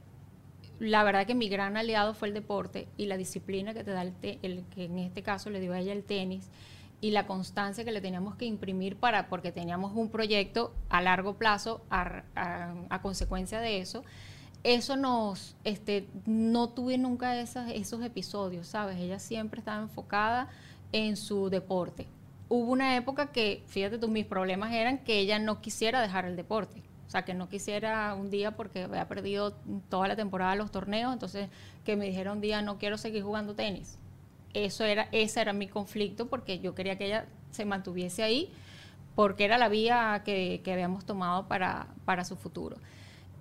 la verdad que mi gran aliado fue el deporte y la disciplina que te da el, te- el que en este caso le dio a ella el tenis y la constancia que le teníamos que imprimir para porque teníamos un proyecto a largo plazo a, a- a consecuencia de eso. Eso nos, este, no tuve nunca esos episodios, ¿sabes? Ella siempre estaba enfocada en su deporte. Hubo una época que, fíjate tú, mis problemas eran que ella no quisiera dejar el deporte. O sea, que no quisiera un día porque había perdido toda la temporada los torneos, entonces que me dijera un día no quiero seguir jugando tenis. Eso era, ese era mi conflicto porque yo quería que ella se mantuviese ahí porque era la vía que, que habíamos tomado para, para su futuro.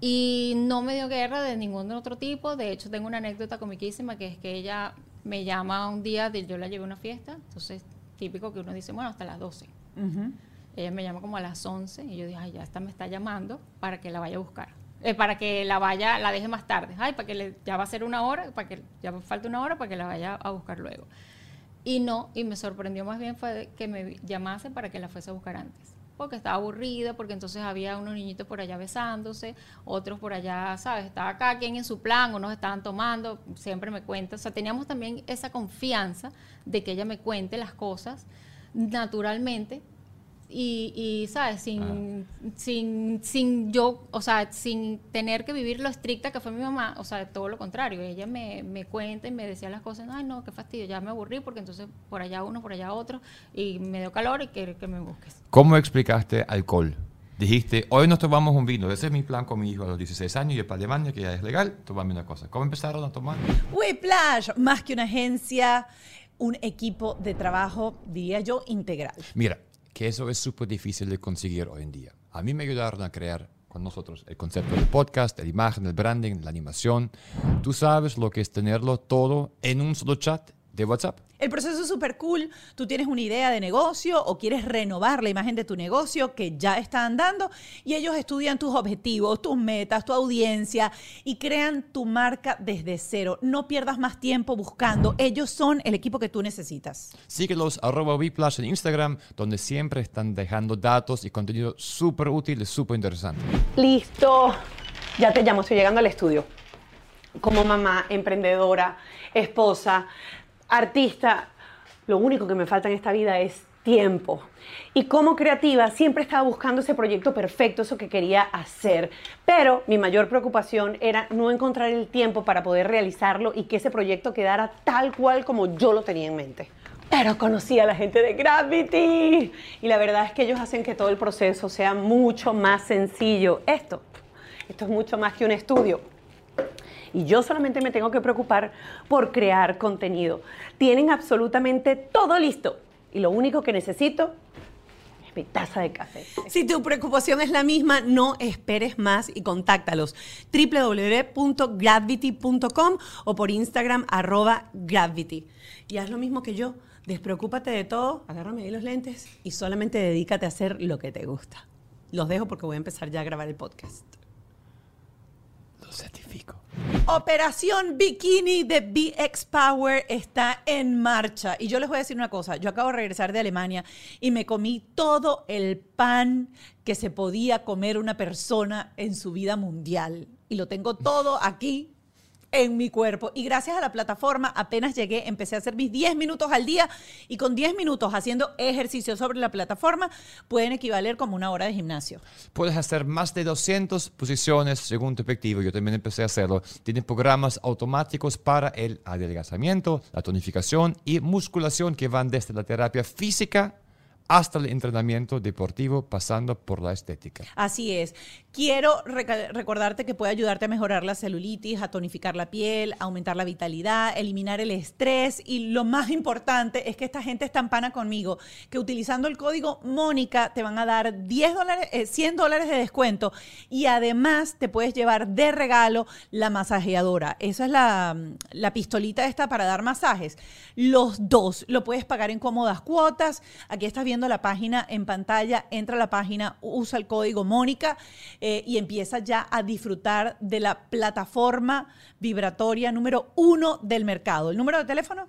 Y no me dio guerra de ningún otro tipo. De hecho, tengo una anécdota comiquísima que es que ella me llama un día, de, yo la llevé a una fiesta, entonces típico que uno dice, bueno, hasta las 12. Ujú. Ella me llama como a las 11 y yo dije, ay, ya esta me está llamando para que la vaya a buscar. Eh, para que la vaya, la deje más tarde. Ay, para que le, ya va a ser una hora, para que ya falta una hora para que la vaya a buscar luego. Y no, y me sorprendió más bien fue que me llamase para que la fuese a buscar antes. Porque estaba aburrida, porque entonces había unos niñitos por allá besándose, otros por allá, ¿sabes? Estaba cada quien en su plan, unos estaban tomando, siempre me cuenta. O sea, teníamos también esa confianza de que ella me cuente las cosas naturalmente y, y, ¿sabes? Sin, sin, sin yo, o sea, sin tener que vivir lo estricta que fue mi mamá, o sea, todo lo contrario. Ella me, me cuenta y me decía las cosas, ay, no, qué fastidio, ya me aburrí porque entonces por allá uno, por allá otro, y me dio calor y quiere que me busques. ¿Cómo explicaste alcohol? Dijiste, hoy nos tomamos un vino. Ese es mi plan con mi hijo a los 16 años y para Alemania, que ya es legal, tomame una cosa. ¿Cómo empezaron a tomar? Whiplash, más que una agencia, un equipo de trabajo, diría yo, integral. Mira, que eso es súper difícil de conseguir hoy en día. A mí me ayudaron a crear con nosotros el concepto del podcast, la imagen, el branding, la animación. Tú sabes lo que es tenerlo todo en un solo chat de WhatsApp. El proceso es súper cool. Tú tienes una idea de negocio o quieres renovar la imagen de tu negocio que ya está andando y ellos estudian tus objetivos, tus metas, tu audiencia y crean tu marca desde cero. No pierdas más tiempo buscando. Ellos son el equipo que tú necesitas. Síguelos arroba Whiplash en Instagram, donde siempre están dejando datos y contenido súper útil y súper interesante. Listo. Ya te llamo, estoy llegando al estudio. Como mamá, emprendedora, esposa, artista, lo único que me falta en esta vida es tiempo. Y como creativa siempre estaba buscando ese proyecto perfecto, eso que quería hacer. Pero mi mayor preocupación era no encontrar el tiempo para poder realizarlo y que ese proyecto quedara tal cual como yo lo tenía en mente. Pero conocí a la gente de Gravity y la verdad es que ellos hacen que todo el proceso sea mucho más sencillo. Esto, esto es mucho más que un estudio y yo solamente me tengo que preocupar por crear contenido. Tienen absolutamente todo listo y lo único que necesito es mi taza de café. Si tu preocupación es la misma, no esperes más y contáctalos www.gravity.com o por Instagram arroba gravity. Y haz lo mismo que yo. Despreocúpate de todo, agárrame ahí los lentes y solamente dedícate a hacer lo que te gusta. Los dejo porque voy a empezar ya a grabar el podcast. Certifico. Operación Bikini de BX Power está en marcha. Y yo les voy a decir una cosa. Yo acabo de regresar de Alemania y me comí todo el pan que se podía comer una persona en su vida mundial. Y lo tengo todo aquí en mi cuerpo. Y gracias a la plataforma, apenas llegué, empecé a hacer mis 10 minutos al día y con 10 minutos haciendo ejercicio sobre la plataforma pueden equivaler como una hora de gimnasio. Puedes hacer más de 200 posiciones según tu efectivo. Yo también empecé a hacerlo. Tiene programas automáticos para el adelgazamiento, la tonificación y musculación que van desde la terapia física hasta el entrenamiento deportivo pasando por la estética. Así es. Quiero recordarte que puede ayudarte a mejorar la celulitis, a tonificar la piel, a aumentar la vitalidad, eliminar el estrés y lo más importante es que esta gente está en pana conmigo, que utilizando el código Mónica te van a dar 10 dólares, eh, 100 dólares de descuento y además te puedes llevar de regalo la masajeadora. Esa es la, la pistolita esta para dar masajes. Los dos lo puedes pagar en cómodas cuotas. Aquí estás viendo la página en pantalla, entra a la página, usa el código Mónica eh, y empieza ya a disfrutar de la plataforma vibratoria número uno del mercado. ¿El número de teléfono?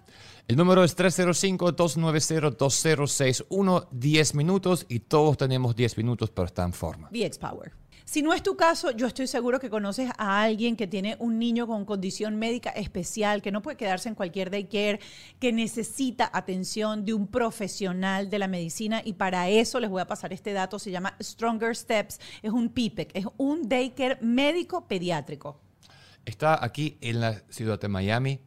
El número es 305-290-2061, 10 minutos y todos tenemos 10 minutos para estar en forma. VX Power. Si no es tu caso, yo estoy seguro que conoces a alguien que tiene un niño con condición médica especial, que no puede quedarse en cualquier daycare, que necesita atención de un profesional de la medicina y para eso les voy a pasar este dato, se llama Stronger Steps, es un PIPEC, es un daycare médico pediátrico. Está aquí en la ciudad de Miami.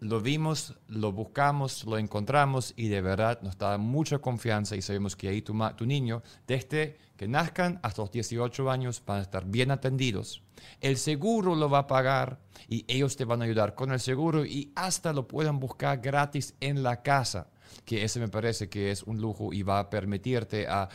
Lo vimos, lo buscamos, lo encontramos y de verdad nos da mucha confianza y sabemos que ahí tu, tu niño, desde que nazcan hasta los 18 años, van a estar bien atendidos. El seguro lo va a pagar y ellos te van a ayudar con el seguro y hasta lo pueden buscar gratis en la casa, que ese me parece que es un lujo y va a permitirte a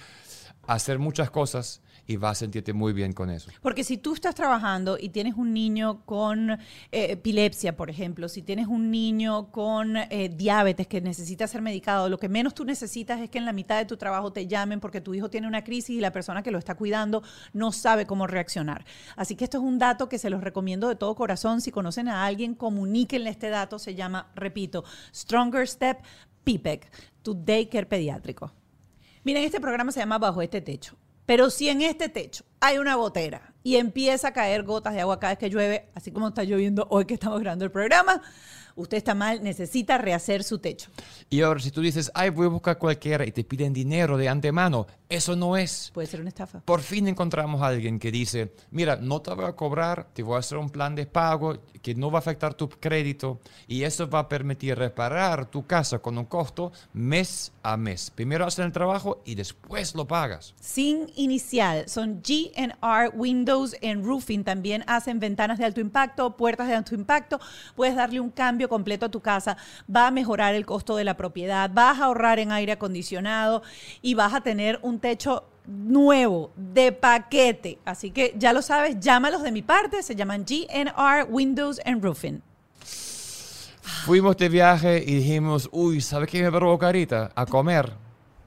hacer muchas cosas y vas a sentirte muy bien con eso. Porque si tú estás trabajando y tienes un niño con eh, epilepsia, por ejemplo, si tienes un niño con eh, diabetes que necesita ser medicado, lo que menos tú necesitas es que en la mitad de tu trabajo te llamen porque tu hijo tiene una crisis y la persona que lo está cuidando no sabe cómo reaccionar. Así que esto es un dato que se los recomiendo de todo corazón. Si conocen a alguien, comuníquenle este dato. Se llama, repito, Stronger Step PIPEC, tu daycare pediátrico. Miren, este programa se llama Bajo este techo. Pero si en este techo hay una gotera y empieza a caer gotas de agua cada vez que llueve, así como está lloviendo hoy que estamos grabando el programa, usted está mal, necesita rehacer su techo. Y ahora, si tú dices, ay, voy a buscar cualquiera y te piden dinero de antemano, eso no es. Puede ser una estafa. Por fin encontramos a alguien que dice, mira, no te voy a cobrar, te voy a hacer un plan de pago que no va a afectar tu crédito y eso va a permitir reparar tu casa con un costo mes a mes. Primero hacen el trabajo y después lo pagas. Sin inicial, son GNR Windows and Roofing. También hacen ventanas de alto impacto, puertas de alto impacto. Puedes darle un cambio completo a tu casa. Va a mejorar el costo de la propiedad, vas a ahorrar en aire acondicionado y vas a tener un techo nuevo, de paquete. Así que ya lo sabes, llámalos de mi parte, se llaman GNR Windows and Roofing. Fuimos de viaje y dijimos, uy, ¿sabes qué me provoca ahorita? A comer.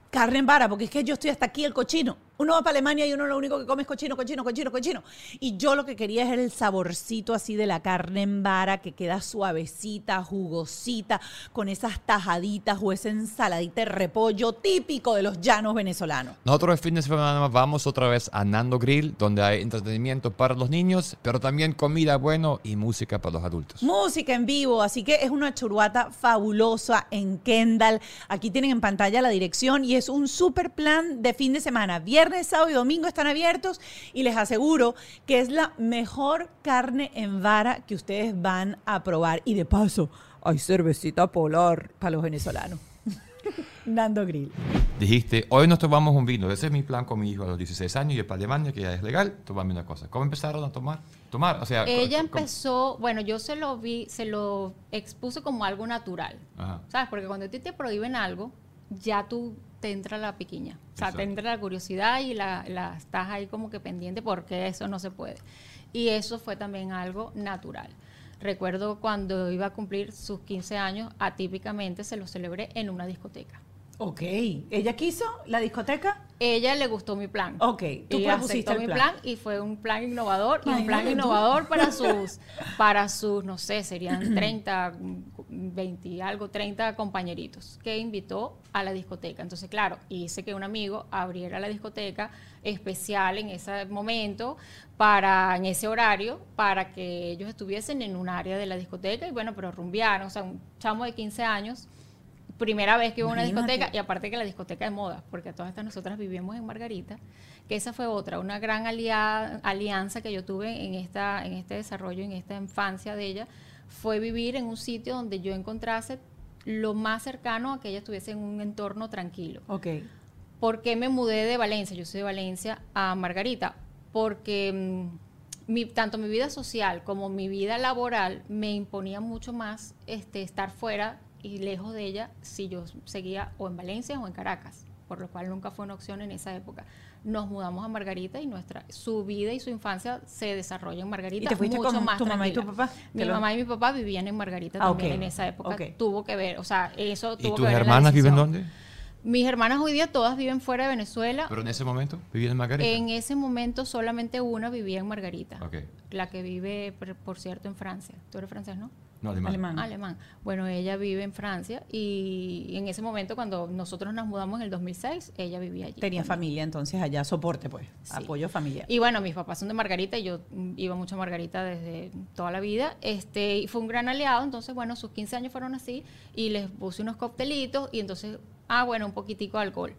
Carne en vara, porque es que yo estoy hasta aquí el cochino. Uno va para Alemania y uno lo único que come es cochino, cochino, cochino, cochino. Y yo lo que quería es el saborcito así de la carne en vara que queda suavecita, jugosita, con esas tajaditas o esa ensaladita de repollo típico de los llanos venezolanos. Nosotros el fin de semana vamos otra vez a Nando Grill, donde hay entretenimiento para los niños, pero también comida bueno y música para los adultos. Música en vivo, así que es una churuata fabulosa en Kendall. Aquí tienen en pantalla la dirección y es un super plan de fin de semana. Viernes, sábado y domingo están abiertos y les aseguro que es la mejor carne en vara que ustedes van a probar. Y de paso, hay cervecita polar para los venezolanos. [laughs] Nando Grill. Dijiste, hoy nos tomamos un vino. Ese es mi plan con mi hijo a los 16 años y para Alemania, que ya es legal, tomarme una cosa. ¿Cómo empezaron a tomar? Tomar, o sea... Ella empezó, bueno, yo se lo vi, se lo expuse como algo natural. Ajá. ¿Sabes? Porque cuando a ti te prohíben algo, ya tú te entra la piquiña. O sea, te entra la curiosidad y la, la- estás ahí como que pendiente porque eso no se puede. Y eso fue también algo natural. Recuerdo cuando iba a cumplir sus 15 años, atípicamente se lo celebré en una discoteca. Ok. ¿Ella quiso la discoteca? Ella le gustó mi plan. Ok, tú y propusiste el mi plan. plan. y fue un plan innovador y un plan tú. innovador para [laughs] sus para sus no sé, serían 30 20 y algo 30 compañeritos que invitó a la discoteca. Entonces, claro, hice que un amigo abriera la discoteca especial en ese momento para en ese horario para que ellos estuviesen en un área de la discoteca y bueno, pero rumbearon, o sea, un chamo de 15 años primera vez que iba a una Imagínate. discoteca y aparte que la discoteca de moda, porque todas estas nosotras vivimos en Margarita, que esa fue otra, una gran alia- alianza que yo tuve en esta en este desarrollo, en esta infancia de ella, fue vivir en un sitio donde yo encontrase lo más cercano a que ella estuviese en un entorno tranquilo. Ok. ¿Por qué me mudé de Valencia? Yo soy de Valencia a Margarita. Porque mm, mi- tanto mi vida social como mi vida laboral me imponía mucho más este, estar fuera y lejos de ella si yo seguía o en Valencia o en Caracas, por lo cual nunca fue una opción en esa época. Nos mudamos a Margarita y nuestra su vida y su infancia se desarrolla en Margarita. ¿Y te fuiste mucho con más tu mamá y tu papá? Mi lo- mamá y mi papá vivían en Margarita Ah, también en esa época. Tuvo que ver, o sea, eso ¿Y tuvo que tus ver hermanas viven dónde? Mis hermanas hoy día todas viven fuera de Venezuela. Pero en ese momento, ¿vivían en Margarita? En ese momento solamente una vivía en Margarita. La que vive, por, por cierto, en Francia. Tú eres francés, ¿no? No, alemán. Alemán. Alemán. Bueno, ella vive en Francia y en ese momento cuando nosotros nos mudamos en el 2006, ella vivía allí. Tenía también. familia, entonces allá soporte, pues. Sí. Apoyo familiar. Y bueno, mis papás son de Margarita y yo iba mucho a Margarita desde toda la vida. Este, y fue un gran aliado, entonces bueno, sus 15 años fueron así y les puse unos coctelitos y entonces, ah, bueno, un poquitico de alcohol.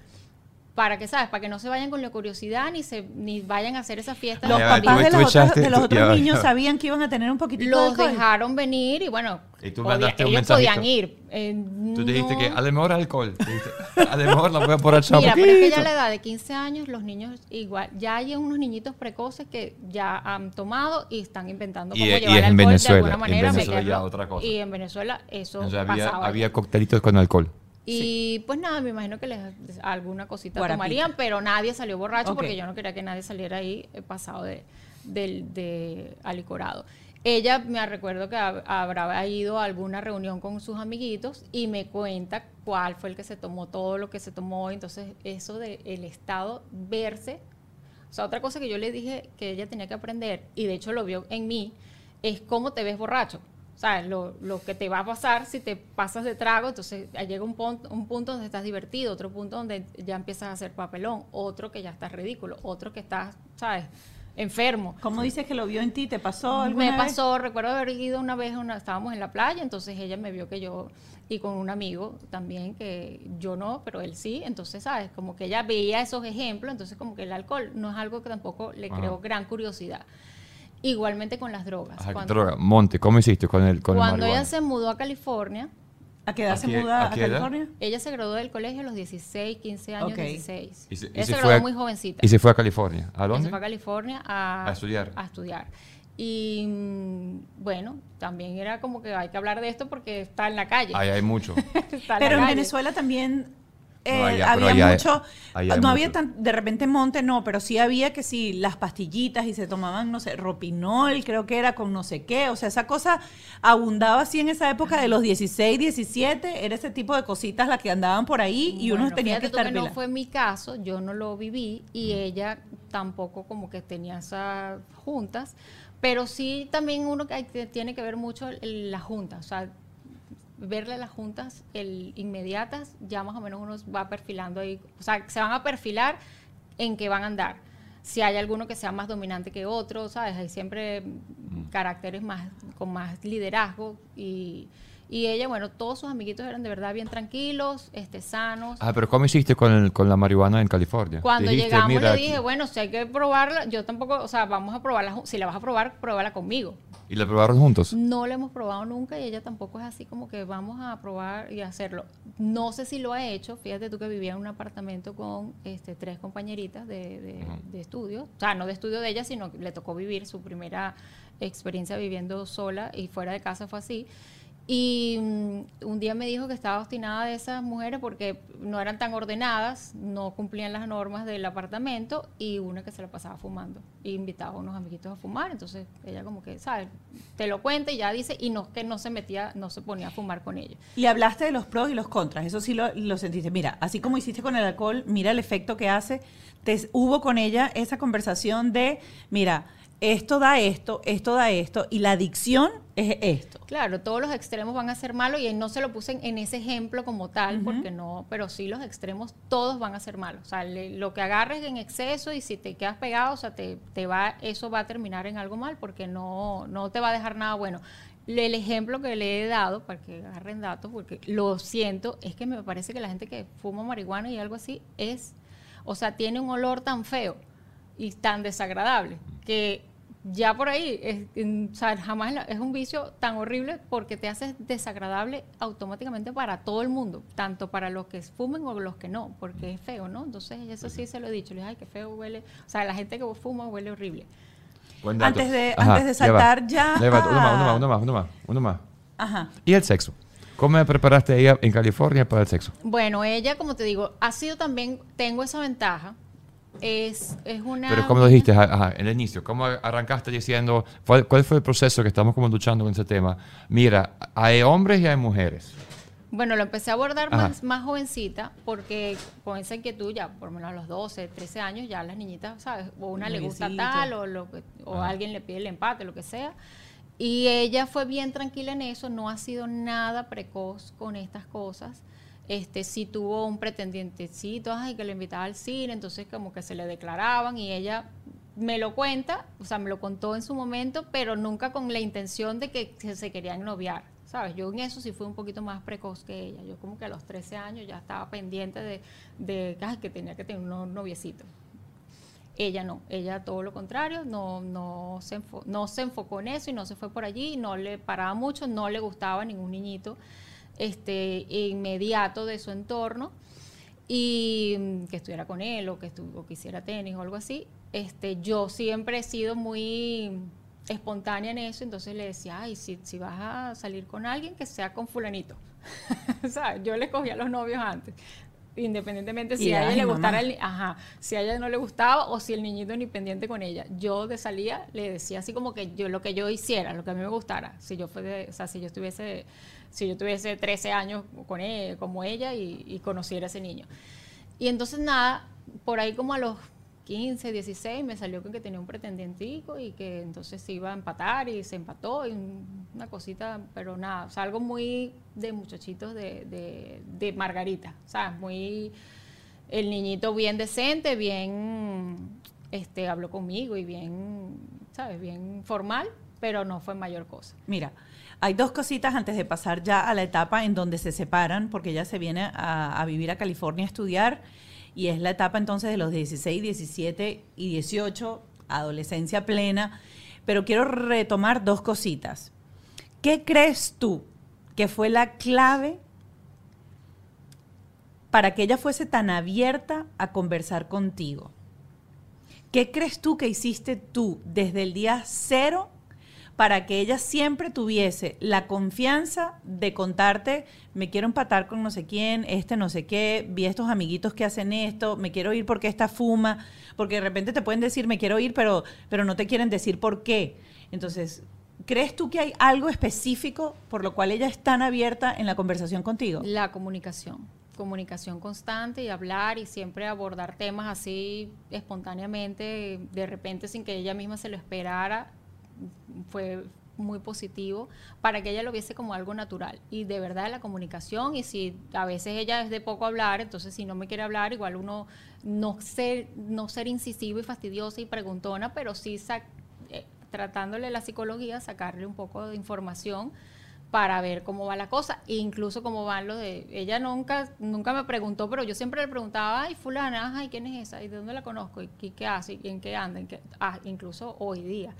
Para que, ¿sabes? Para que no se vayan con la curiosidad ni se ni vayan a hacer esa fiesta. Los papás tú- de tú los otros, de los otros ya niños ya sabían que iban a tener un poquitito de los alcohol. dejaron venir y bueno, Y tú podía- mandaste un ellos mensajito. podían ir. Eh, Tú dijiste no- que a lo mejor alcohol. Dijiste, A lo mejor la voy a un Mira, pero es que ya a la edad de 15 años los niños igual, ya hay unos niñitos precoces que ya han tomado y están inventando Y- cómo y llevar es en alcohol Venezuela, de alguna en manera. Venezuela ya meterlo. otra cosa. Y en Venezuela eso O sea, había, pasaba. había coctelitos con alcohol. Y pues nada, me imagino que les alguna cosita Guarapita. tomarían, pero nadie salió borracho porque yo no quería que nadie saliera ahí eh, pasado de, del- de alicorado. Ella me recuerdo que hab- habrá ido a alguna reunión con sus amiguitos y me cuenta cuál fue el que se tomó todo lo que se tomó. Entonces, eso del el estado, verse. O sea, otra cosa que yo le dije que ella tenía que aprender, y de hecho lo vio en mí, es cómo te ves borracho. Sea, lo, lo que te va a pasar si te pasas de trago, entonces llega un, pon- un punto donde estás divertido, otro punto donde ya empiezas a hacer papelón, otro que ya estás ridículo, otro que estás, ¿sabes? Enfermo. ¿Cómo dices que lo vio en ti? ¿Te pasó alguna Me vez? pasó, recuerdo haber ido una vez, una, estábamos en la playa, entonces ella me vio que yo, y con un amigo también, que yo no, pero él sí, entonces, ¿sabes? Como que ella veía esos ejemplos, entonces como que el alcohol no es algo que tampoco le Ajá. creó gran curiosidad. Igualmente con las drogas. Ajá, cuando droga. Monte, ¿cómo hiciste con el con el cuando ella se mudó a California, ¿A qué edad ¿A se muda a? California? ella se graduó del colegio a los 16, 15 años, Ok. 16. Y se- y ella se se, fue graduó a- muy jovencita. Y se fue a California. ¿A dónde? se fue a California a, A estudiar. a estudiar. Y mm, bueno, también era como que hay que hablar de esto porque está en la calle. Ahí hay mucho. [laughs] Está Pero en la calle. Venezuela también eh, No, allá- había allá- mucho, hay no había tan, de repente monte no, pero sí había que sí, las pastillitas y se tomaban, no sé, ropinol, creo que era con no sé qué, o sea, esa cosa abundaba así en esa época de los 16, 17, era ese tipo de cositas las que andaban por ahí y uno tenía que estar no vela. fue mi caso, yo no lo viví y ella tampoco como que tenía esas juntas, pero sí también uno que que- tiene que ver mucho el- la junta, o sea, verle las juntas el, inmediatas, ya más o menos uno va perfilando ahí, o sea, se van a perfilar en qué van a andar. Si hay alguno que sea más dominante que otro, ¿sabes? Hay siempre caracteres más con más liderazgo y, y ella, bueno, todos sus amiguitos eran de verdad bien tranquilos, este, sanos. Ah, pero ¿cómo hiciste con, el- con la marihuana en California? Cuando Dijiste, llegamos "Mira, le dije, bueno, si hay que probarla, yo tampoco, o sea, vamos a probarla, si la vas a probar, pruébala conmigo. ¿Y la probaron juntos? No la hemos probado nunca y ella tampoco es así como que vamos a probar y hacerlo. No sé si lo ha hecho, fíjate tú que vivía en un apartamento con este, tres compañeritas de, de- de estudio, o sea, no de estudio de ella, sino que le tocó vivir su primera experiencia viviendo sola y fuera de casa fue así. Y mm, un día me dijo que estaba obstinada de esas mujeres porque no eran tan ordenadas, no cumplían las normas del apartamento y una que se la pasaba fumando. Y invitaba a unos amiguitos a fumar. Entonces ella como que, ¿sabes? Te lo cuenta y ya dice, y no que no se metía, no se ponía a fumar con ellos. Y hablaste de los pros y los contras, eso sí lo, lo sentiste. Mira, así como hiciste con el alcohol, mira el efecto que hace. Te, hubo con ella esa conversación de, mira, esto da esto, esto da esto, y la adicción es esto. Claro, todos los extremos van a ser malos y no se lo puse en, ese ejemplo como tal, porque no, pero sí los extremos todos van a ser malos. O sea, le- lo que agarres en exceso y si te quedas pegado, o sea, te, te va, eso va a terminar en algo mal porque no, no te va a dejar nada bueno. El ejemplo que le he dado, para que agarren datos, porque lo siento, es que me parece que la gente que fuma marihuana y algo así es, o sea, tiene un olor tan feo y tan desagradable que ya por ahí es, en- o sea, jamás la- es un vicio tan horrible porque te haces desagradable automáticamente para todo el mundo, tanto para los que fumen o los que no, porque es feo, ¿no? Entonces eso sí se lo he dicho, le dije, ay, qué feo huele, o sea, la gente que fuma huele horrible. Buen dato. Antes de- Ajá, antes de saltar ya Ya va, Uno más, uno más, uno más, uno más, uno más. Ajá. ¿Y el sexo? ¿Cómo me preparaste ella en California para el sexo? Bueno, ella, como te digo, ha sido también, tengo esa ventaja, es, es una... Pero ¿cómo lo dijiste ajá, en el inicio? ¿Cómo arrancaste diciendo, cuál, cuál fue el proceso que estamos como luchando con ese tema? Mira, hay hombres y hay mujeres. Bueno, lo empecé a abordar más, más jovencita porque con esa inquietud ya, por lo menos a los 12, 13 años, ya las niñitas, ¿sabes? O una le gusta tal o, lo que- o alguien le pide el empate, lo que sea. Y ella fue bien tranquila en eso, no ha sido nada precoz con estas cosas. Este sí tuvo un pretendientecito, ay, que le invitaba al cine, entonces como que se le declaraban y ella me lo cuenta, o sea, me lo contó en su momento, pero nunca con la intención de que se, querían noviar, ¿sabes? Yo en eso sí fui un poquito más precoz que ella. Yo como que a los 13 años ya estaba pendiente de, de que tenía que tener un noviecito. Ella no, ella todo lo contrario, no, no, se no se enfocó en eso y no se fue por allí, no le paraba mucho, no le gustaba ningún niñito este, inmediato de su entorno y que estuviera con él o que, estu- o que hiciera tenis o algo así. Este, yo siempre he sido muy espontánea en eso, entonces le decía, ay, si, si vas a salir con alguien, que sea con fulanito. [laughs] o sea, yo le cogía a los novios antes independientemente si a ella le gustara el, ajá, si a ella no le gustaba o si el niñito ni pendiente con ella. Yo de salida le decía así como que yo lo que yo hiciera, lo que a mí me gustara, si yo fue o sea, si yo estuviese si yo tuviese 13 años con él, como ella y, y conociera a ese niño. Y entonces nada, por ahí como a los 15, 16, me salió que tenía un pretendientico y que entonces se iba a empatar y se empató y una cosita, pero nada, o sea, algo muy de muchachitos de, de, Margarita, o sea, muy el niñito bien decente, bien, este, habló conmigo y bien, ¿sabes? Bien formal, pero no fue mayor cosa. Mira, hay dos cositas antes de pasar ya a la etapa en donde se separan, porque ella se viene a, a vivir a California a estudiar y es la etapa entonces de los 16, 17 y 18, adolescencia plena. Pero quiero retomar dos cositas. ¿Qué crees tú que fue la clave para que ella fuese tan abierta a conversar contigo? ¿Qué crees tú que hiciste tú desde el día cero para que ella siempre tuviese la confianza de contarte, me quiero empatar con no sé quién, este no sé qué, vi estos amiguitos que hacen esto, me quiero ir porque esta fuma, porque de repente te pueden decir me quiero ir, pero, pero no te quieren decir por qué. Entonces, ¿crees tú que hay algo específico por lo cual ella es tan abierta en la conversación contigo? La comunicación comunicación constante y hablar y siempre abordar temas así espontáneamente, de repente sin que ella misma se lo esperara, fue muy positivo para que ella lo viese como algo natural. Y de verdad la comunicación y si a veces ella es de poco hablar entonces si no me quiere hablar igual uno no ser no ser incisivo y fastidiosa y preguntona pero sí eh, tratándole la psicología sacarle un poco de información para ver cómo va la cosa. E incluso cómo van los de ella nunca nunca me preguntó pero yo siempre le preguntaba ay fulana ay quién es esa y de dónde la conozco y, qué hace y en qué anda ah, incluso hoy día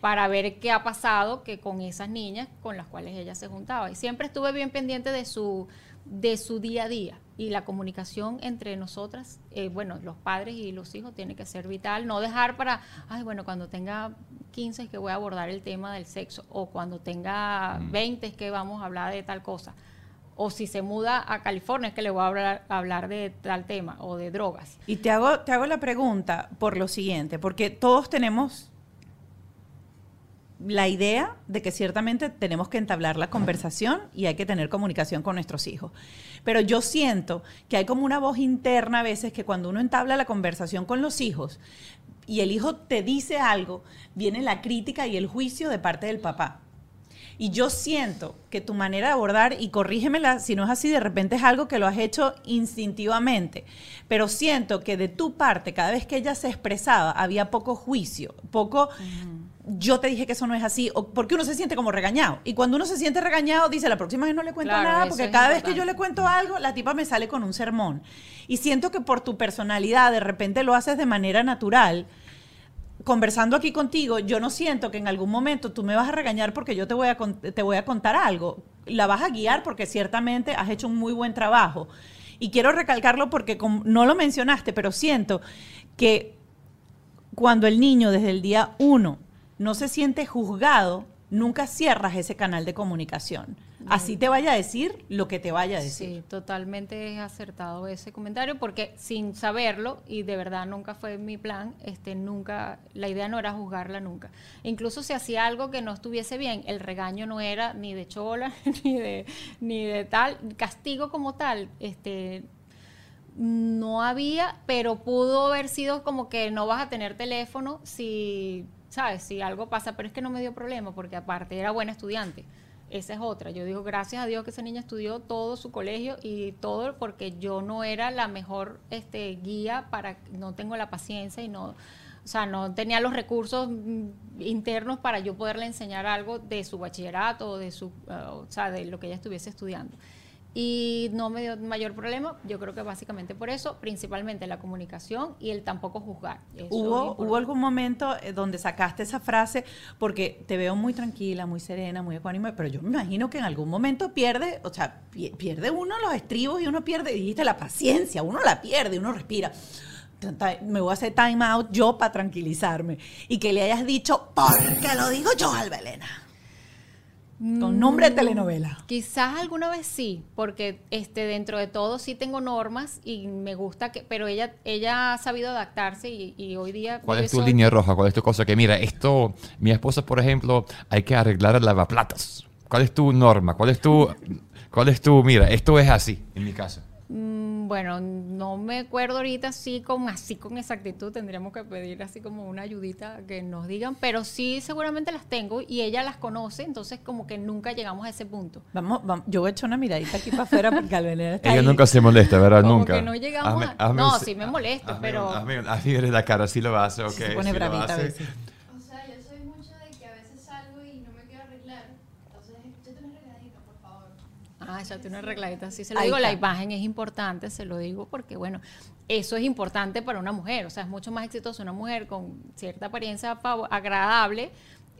para ver qué ha pasado que con esas niñas con las cuales ella se juntaba. Y siempre estuve bien pendiente de su, de su día a día. Y la comunicación entre nosotras, eh, bueno, los padres y los hijos tiene que ser vital. No dejar para, ay, bueno, cuando tenga 15 es que voy a abordar el tema del sexo. O cuando tenga 20 mm. es que vamos a hablar de tal cosa. O si se muda a California es que le voy a hablar, hablar de tal tema o de drogas. Y te hago, te hago la pregunta por lo siguiente, porque todos tenemos la idea de que ciertamente tenemos que entablar la conversación y hay que tener comunicación con nuestros hijos. Pero yo siento que hay como una voz interna a veces que cuando uno entabla la conversación con los hijos y el hijo te dice algo, viene la crítica y el juicio de parte del papá. Y yo siento que tu manera de abordar, y corrígemela si no es así, de repente es algo que lo has hecho instintivamente, pero siento que de tu parte, cada vez que ella se expresaba, había poco juicio, poco yo te dije que eso no es así, o porque uno se siente como regañado. Y cuando uno se siente regañado, dice, la próxima vez no le cuento nada, porque cada vez que yo le cuento algo, la tipa me sale con un sermón. Y siento que por tu personalidad, de repente lo haces de manera natural. Conversando aquí contigo, yo no siento que en algún momento tú me vas a regañar porque yo te voy a, te voy a contar algo. La vas a guiar porque ciertamente has hecho un muy buen trabajo. Y quiero recalcarlo porque no lo mencionaste, pero siento que cuando el niño desde el día uno no se siente juzgado, nunca cierras ese canal de comunicación. Así te vaya a decir lo que te vaya a decir. Sí, totalmente es acertado ese comentario porque sin saberlo y de verdad nunca fue mi plan, este nunca la idea no era juzgarla nunca. Incluso si hacía algo que no estuviese bien, el regaño no era ni de chola [laughs] ni de ni de tal castigo como tal, este no había, pero pudo haber sido como que no vas a tener teléfono si ¿sabes? Si algo pasa, pero es que no me dio problema porque aparte era buena estudiante. Esa es otra. Yo digo, gracias a Dios que esa niña estudió todo su colegio y todo porque yo no era la mejor este, guía para, no tengo la paciencia y no, o sea, no tenía los recursos mm, internos para yo poderle enseñar algo de su bachillerato o de su, uh, o sea, de lo que ella estuviese estudiando y no me dio mayor problema. Yo creo que básicamente por eso, principalmente la comunicación y el tampoco juzgar. ¿Hubo, ¿Hubo algún momento eh, donde sacaste esa frase? Porque te veo muy tranquila, muy serena, muy ecuánime, pero yo me imagino que en algún momento pierde, o sea, pierde uno los estribos y uno pierde, dijiste, la paciencia, uno la pierde, uno respira. me voy a hacer time out yo para tranquilizarme. Y que le hayas dicho, porque lo digo yo, Alba Elena. Con nombre de telenovela. Quizás alguna vez sí, porque este dentro de todo sí tengo normas y me gusta que, pero ella ella ha sabido adaptarse y, y hoy día ¿Cuál es tu línea roja? ¿Cuál es tu cosa? Que mira, esto, mi esposa, por ejemplo, hay que arreglar el lavaplatos. ¿Cuál es tu norma? ¿Cuál es tu, cuál es tu, mira, esto es así en mi casa? Mm, Bueno, no me acuerdo ahorita así con así con exactitud, tendríamos que pedir así como una ayudita que nos digan, pero sí seguramente las tengo y ella las conoce, entonces como que nunca llegamos a ese punto. Vamos, vamos, yo voy a echar una miradita aquí para afuera porque Alba Elena está Ella ahí. nunca se molesta, ¿verdad? Como nunca. que no llegamos a- no, sí me molesto, hazme- pero- Hazme, hazme ver la cara, sí lo hace, ok. Se pone sí lo bravita a hace. veces. O sea, yo soy mucho de que a veces salgo y no me quiero arreglar. Entonces, échate una arregladita, por favor. Ah, ya tiene una arregladita. Sí, se lo Ahí digo, la imagen es importante, se lo digo porque, bueno, eso es importante para una mujer. O sea, es mucho más exitoso una mujer con cierta apariencia agradable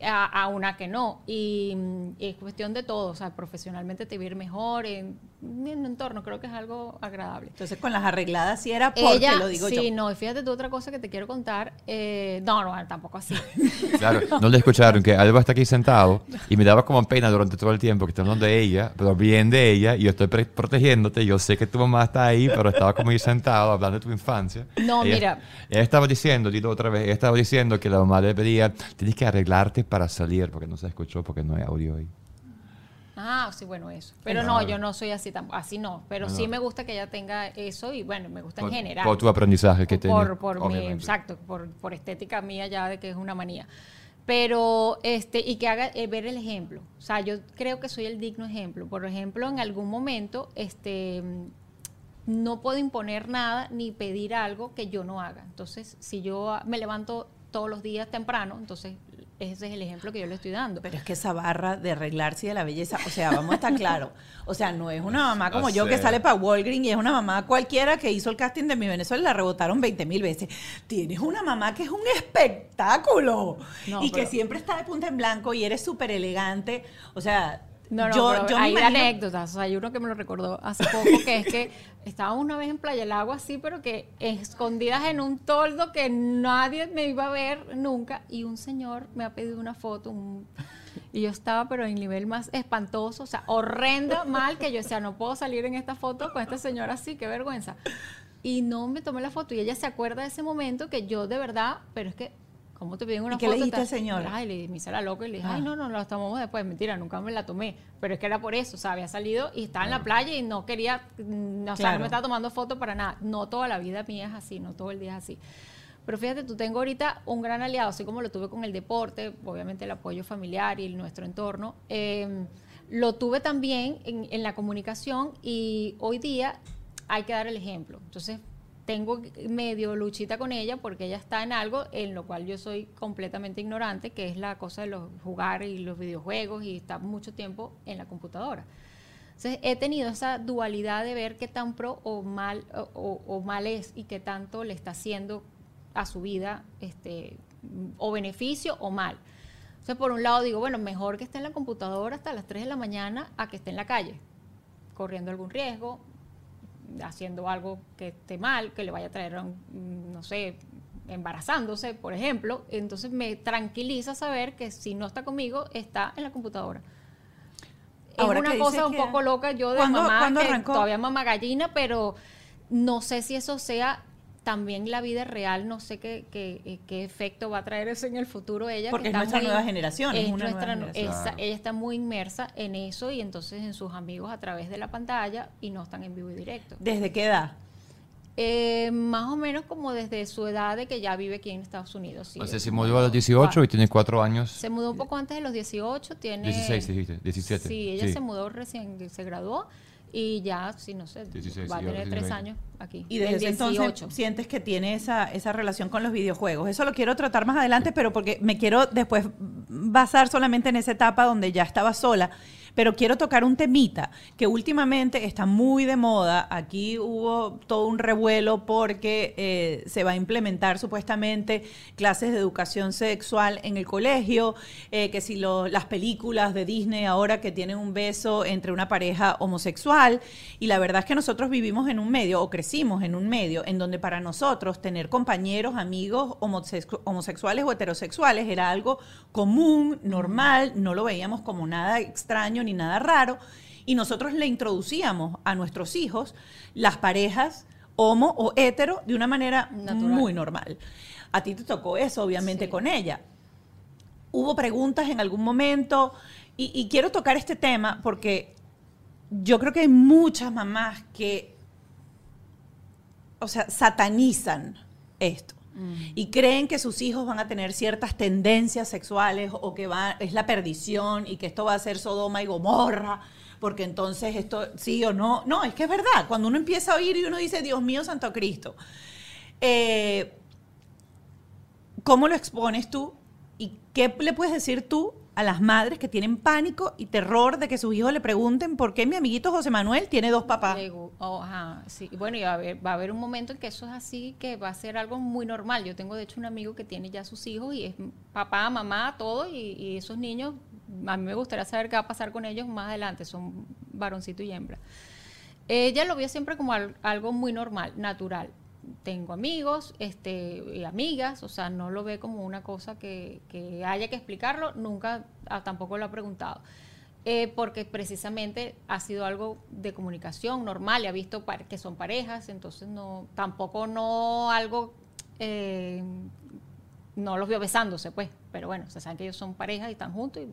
a, a una que no. Y, mm, es cuestión de todo. O sea, profesionalmente te va a ir mejor en, en un entorno. Creo que es algo agradable. Entonces con las arregladas sí era porque Ella, lo digo sí, yo. no, y fíjate tú otra cosa que te quiero contar. eh, no, no, tampoco así. [laughs] Claro, no le escucharon que Alba está aquí sentado y me daba como pena durante todo el tiempo que está hablando de ella, pero bien de ella, y yo estoy protegiéndote. Yo sé que tu mamá está ahí, pero estaba como ahí sentado hablando de tu infancia. No, Ella- mira. Ella estaba diciendo, dilo otra vez, ella estaba diciendo que la mamá le pedía, tienes que arreglarte para salir, porque no se escuchó, porque no hay audio ahí. Ah, sí, bueno, eso. Pero no, yo no soy así tampoco, así no. Pero sí me gusta que ella tenga eso y bueno, me gusta Por- en general. por tu aprendizaje que por, tenía, por mi, obviamente. exacto, por, por estética mía ya de que es una manía. Pero, este, y que haga eh, ver el ejemplo. O sea, yo creo que soy el digno ejemplo. Por ejemplo, en algún momento, este, no puedo imponer nada ni pedir algo que yo no haga. Entonces, si yo ah, me levanto todos los días temprano, entonces ese es el ejemplo que yo le estoy dando. Pero es que esa barra de arreglarse y de la belleza, o sea, vamos a estar claro. O sea, no es una mamá como O yo que sale para Walgreens y es una mamá cualquiera que hizo el casting de mi Venezuela y la rebotaron 20 mil veces. Tienes una mamá que es un espectáculo No, y que siempre está de punta en blanco y eres súper elegante. O sea, No, no, yo, pero yo hay imagino- anécdotas. O sea, hay uno que me lo recordó hace poco, que es que estaba una vez en Playa del Agua así, pero que escondidas en un toldo que nadie me iba a ver nunca. Y un señor me ha pedido una foto. un- y yo estaba, pero en nivel más espantoso, o sea, horrenda, mal, que yo decía, no puedo salir en esta foto con este señor así, qué vergüenza. Y no me tomé la foto. Y ella se acuerda de ese momento que yo de verdad, pero es que, ¿cómo te piden una ¿Y qué foto? le dijiste al señor? Ay, le me hice la loca y le dije, Ah. ay, no, no, la tomamos después. Mentira, nunca me la tomé. Pero es que era por eso, o sea, había salido y estaba en la playa y no quería, mm, o sea, no me estaba tomando foto para nada. No toda la vida mía es así, no todo el día es así. Pero fíjate, tú tengo ahorita un gran aliado, así como lo tuve con el deporte, obviamente el apoyo familiar y el- nuestro entorno. eh, lo tuve también en, en la comunicación y hoy día hay que dar el ejemplo. Entonces, tengo medio luchita con ella porque ella está en algo en lo cual yo soy completamente ignorante, que es la cosa de los jugar y los videojuegos y estar mucho tiempo en la computadora. Entonces he tenido esa dualidad de ver qué tan pro o mal o, o- o mal es y qué tanto le está haciendo a su vida este o beneficio o mal. Entonces por un lado digo, bueno, mejor que esté en la computadora hasta las 3 de la mañana a que esté en la calle, corriendo algún riesgo, haciendo algo que esté mal, que le vaya a traer, un, mm, no sé, embarazándose, por ejemplo. Entonces me tranquiliza saber que si no está conmigo, está en la computadora. Ahora es una cosa un poco loca yo de ¿Cuándo- mamá, que todavía mamá gallina, pero no sé si eso sea también la vida real, no sé qué, qué, qué efecto va a traer eso en el futuro ella. que Porque es está nuestra nueva generación, es es una nuestra nueva nu- generación. esa- ella está muy inmersa en eso y entonces en sus amigos a través de la pantalla y no están en vivo y directo. ¿Desde qué edad? Eh, más o menos como desde su edad de que ya vive aquí en Estados Unidos. sí, O sea, es se mudó a los 18 y tiene 4 años. Se mudó un poco antes de los 18, tiene... 16 dijiste, 17. Sí, ella Sí. se mudó recién, se graduó y ya, sí, no sé, 16, va a tener tres 20. años aquí. Y desde El entonces 18. sientes que tiene esa, esa relación con los videojuegos. Eso lo quiero tratar más adelante, pero porque me quiero después basar solamente en esa etapa donde ya estaba sola. Pero quiero tocar un temita que últimamente está muy de moda. Aquí hubo todo un revuelo porque eh, se va a implementar supuestamente clases de educación sexual en el colegio, eh, que si las películas de Disney ahora que tienen un beso entre una pareja homosexual. Y la verdad es que nosotros vivimos en un medio o crecimos en un medio en donde para nosotros tener compañeros, amigos homosexu- homosexuales o heterosexuales era algo común, normal, no lo veíamos como nada extraño ni nada raro. Y nosotros le introducíamos a nuestros hijos las parejas homo o hetero de una manera Natural. muy normal. A ti te tocó eso, obviamente, Sí. con ella. Hubo preguntas en algún momento y, y quiero tocar este tema porque yo creo que hay muchas mamás que, o sea, satanizan esto y creen que sus hijos van a tener ciertas tendencias sexuales o que va, es la perdición y que esto va a ser Sodoma y Gomorra, porque entonces esto sí o no. No, es que es verdad. Cuando uno empieza a oír y uno dice, Dios mío, Santo Cristo. Eh, ¿Cómo lo expones tú? ¿Y qué le puedes decir tú a las madres que tienen pánico y terror de que sus hijos le pregunten por qué mi amiguito José Manuel tiene dos papás? Oh, sí. Bueno, y va a, haber, va a haber un momento en que eso es así, que va a ser algo muy normal. Yo tengo, de hecho, un amigo que tiene ya sus hijos y es papá, mamá, todo, y, esos niños, a mí me gustaría saber qué va a pasar con ellos más adelante, son varoncito y hembra. Ella lo vio siempre como al- algo muy normal, natural. Tengo amigos, este, y amigas, o sea, no lo ve como una cosa que, que haya que explicarlo, nunca ah, tampoco lo ha preguntado. Eh, porque precisamente ha sido algo de comunicación normal, y ha visto que son parejas, entonces no, tampoco no algo, eh, no los vio besándose, pues, pero bueno, se saben que ellos son parejas y están juntos y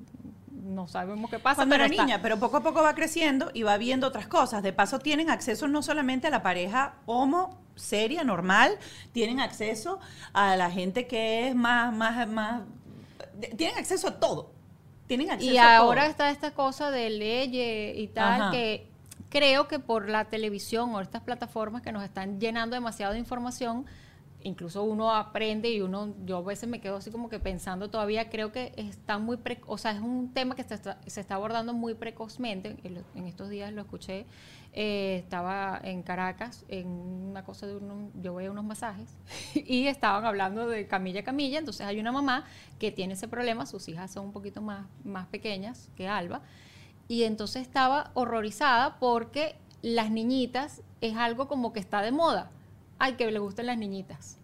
no sabemos qué pasa. Cuando pero era está. niña, pero poco a poco va creciendo y va viendo otras cosas. De paso, tienen acceso no solamente a la pareja homo seria, normal, tienen acceso a la gente que es más, más, más, tienen acceso a todo. Tienen acceso Y a todo. ahora está esta cosa de leyes y tal, Ajá. que creo que por la televisión o estas plataformas que nos están llenando demasiado de información, incluso uno aprende y uno, yo a veces me quedo así como que pensando todavía, creo que está muy, pre- o sea, es un tema que se está, se está abordando muy precozmente, en estos días lo escuché, eh, estaba en Caracas en una cosa de unos, yo voy a unos masajes [laughs] y estaban hablando de camilla a camilla, entonces hay una mamá que tiene ese problema, sus hijas son un poquito más, más pequeñas que Alba, y entonces estaba horrorizada porque las niñitas es algo como que está de moda. Ay, que le gustan las niñitas.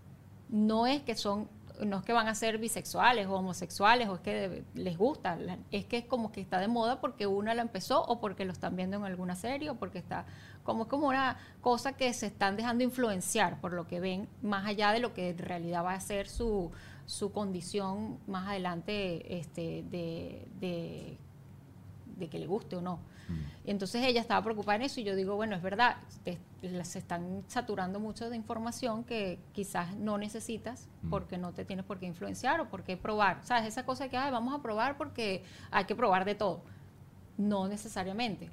No es que son, no es que van a ser bisexuales o homosexuales o es que les gusta, es que es como que está de moda porque una la empezó o porque lo están viendo en alguna serie o porque está como como una cosa que se están dejando influenciar por lo que ven más allá de lo que en realidad va a ser su, su condición más adelante este, de, de de que le guste o no. Entonces ella estaba preocupada en eso y yo digo, bueno, es verdad, te- se están saturando mucho de información que quizás no necesitas porque no te tienes por qué influenciar o por qué probar. ¿Sabes? Esa cosa que "Ay, vamos a probar porque hay que probar de todo. No necesariamente.